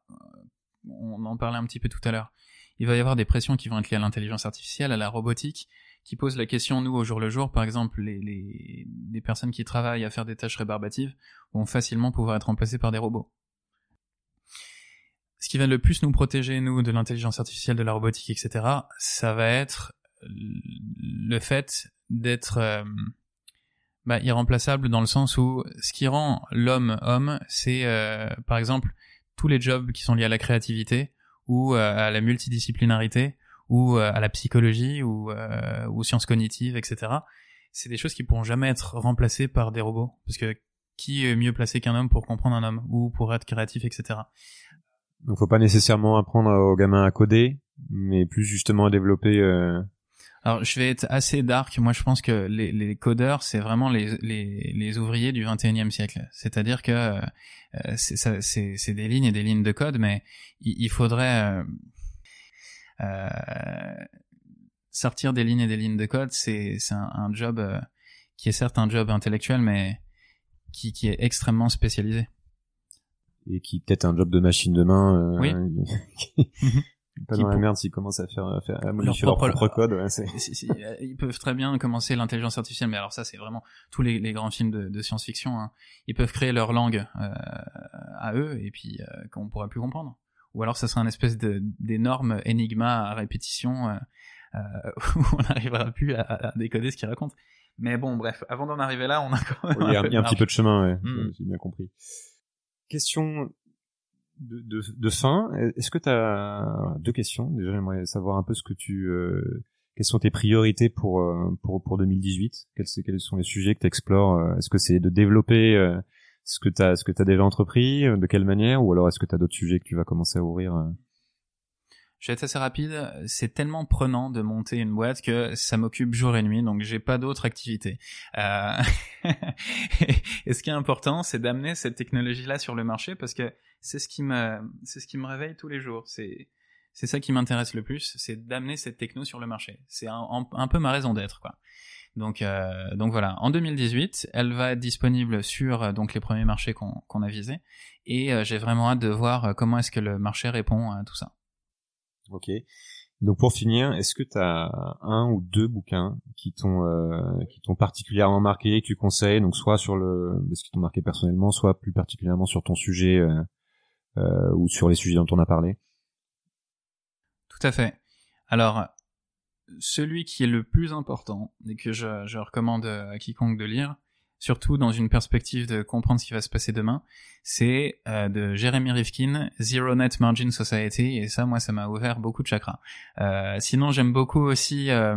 on en parlait un petit peu tout à l'heure. Il va y avoir des pressions qui vont être liées à l'intelligence artificielle, à la robotique, qui posent la question, nous, au jour le jour, par exemple, les, les, les personnes qui travaillent à faire des tâches rébarbatives vont facilement pouvoir être remplacées par des robots. Ce qui va le plus nous protéger, nous, de l'intelligence artificielle, de la robotique, etc., ça va être le fait d'être euh, bah, irremplaçable dans le sens où ce qui rend l'homme homme, c'est euh, par exemple tous les jobs qui sont liés à la créativité ou euh, à la multidisciplinarité ou euh, à la psychologie ou aux sciences cognitives, etc. C'est des choses qui pourront jamais être remplacées par des robots parce que qui est mieux placé qu'un homme pour comprendre un homme ou pour être créatif, etc. Donc faut pas nécessairement apprendre aux gamins à coder, mais plus justement à développer alors, je vais être assez dark. Moi, je pense que les, les codeurs, c'est vraiment les, les, les, ouvriers du 21e siècle. C'est-à-dire que euh, c'est des lignes et des lignes de code, mais il, faudrait euh, euh, sortir des lignes et des lignes de code. C'est un, un, job euh, qui est certes un job intellectuel, mais qui, qui est extrêmement spécialisé. Et qui peut-être un job de machine de main. oui. pas dans la merde s'ils commencent à faire, à faire à modifier leur propre, code. Ouais, euh, ils peuvent très bien commencer l'intelligence artificielle, mais alors ça c'est vraiment tous les, les, grands films de, de science-fiction. Hein. Ils peuvent créer leur langue euh, à eux et puis euh, qu'on pourra plus comprendre. Ou alors ça sera une espèce d'énorme énigma à répétition euh, euh où on n'arrivera plus à, à, décoder ce qu'ils racontent. Mais bon, bref, avant d'en arriver là, on a quand même. il y a, un, petit peu de chemin, ouais. Hmm. J'ai bien compris. Question de, de, de fin, est-ce que tu as deux questions? Déjà, j'aimerais savoir un peu ce que tu, euh, quelles sont tes priorités pour euh, pour pour 2018 quels, quels sont les sujets que tu explores euh, Est-ce que c'est de développer ce que tu as ce que tu as déjà entrepris De quelle manière Ou alors est-ce que tu as d'autres sujets que tu vas commencer à ouvrir je vais être assez rapide. C'est tellement prenant de monter une boîte que ça m'occupe jour et nuit, donc j'ai pas d'autres activités. Euh... et ce qui est important, c'est d'amener cette technologie-là sur le marché parce que c'est ce qui me, c'est ce qui me réveille tous les jours. C'est, c'est ça qui m'intéresse le plus, c'est d'amener cette techno sur le marché. C'est un, un, peu ma raison d'être, quoi. Donc, euh, donc voilà. En 2018, elle va être disponible sur euh, donc les premiers marchés qu'on qu'on a visés, et euh, j'ai vraiment hâte de voir euh, comment est-ce que le marché répond à tout ça. Ok. Donc pour finir, est-ce que tu as un ou deux bouquins qui t'ont euh, qui t'ont particulièrement marqué, que tu conseilles, donc soit sur le ce qui t'ont marqué personnellement, soit plus particulièrement sur ton sujet euh, ou sur les sujets dont on a parlé? Tout à fait. Alors celui qui est le plus important et que je, je recommande à quiconque de lire, surtout dans une perspective de comprendre ce qui va se passer demain, c'est euh, de Jeremy Rifkin, Zero Net Margin Society, et ça, moi, ça m'a ouvert beaucoup de chakras. Euh, sinon, j'aime beaucoup aussi... Euh,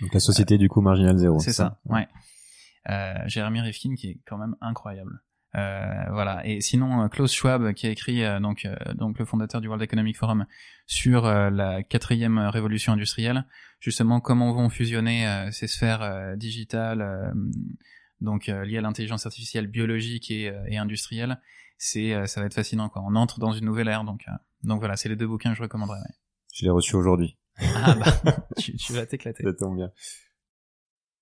Donc la société du coup marginal zéro. C'est ça, ouais. Euh, Jeremy Rifkin qui est quand même incroyable. Euh, voilà. Et sinon, Klaus Schwab qui a écrit donc donc le fondateur du World Economic Forum sur la quatrième révolution industrielle, justement comment vont fusionner ces sphères digitales, donc euh, lié à l'intelligence artificielle biologique et, euh, et industrielle, c'est euh, ça va être fascinant quoi. On entre dans une nouvelle ère donc donc voilà, c'est les deux bouquins que je recommanderais. Je l'ai reçu aujourd'hui. Ah bah tu, tu vas t'éclater. Ça tombe bien.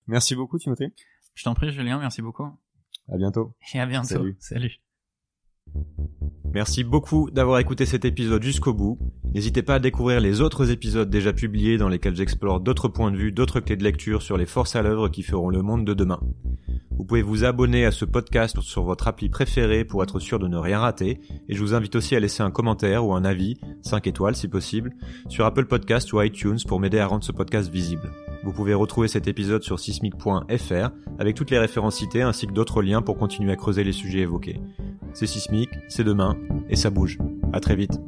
Merci beaucoup Timothée. Je t'en prie Julien, merci beaucoup. À bientôt. Et à bientôt. Salut. Salut. Merci beaucoup d'avoir écouté cet épisode jusqu'au bout. N'hésitez pas à découvrir les autres épisodes déjà publiés dans lesquels j'explore d'autres points de vue, d'autres clés de lecture sur les forces à l'œuvre qui feront le monde de demain. Vous pouvez vous abonner à ce podcast sur votre appli préférée pour être sûr de ne rien rater, et je vous invite aussi à laisser un commentaire ou un avis, 5 étoiles si possible, sur Apple Podcast ou iTunes pour m'aider à rendre ce podcast visible. Vous pouvez retrouver cet épisode sur sismic.fr avec toutes les références citées ainsi que d'autres liens pour continuer à creuser les sujets évoqués. C'est sismique, c'est demain, et ça bouge. À très vite.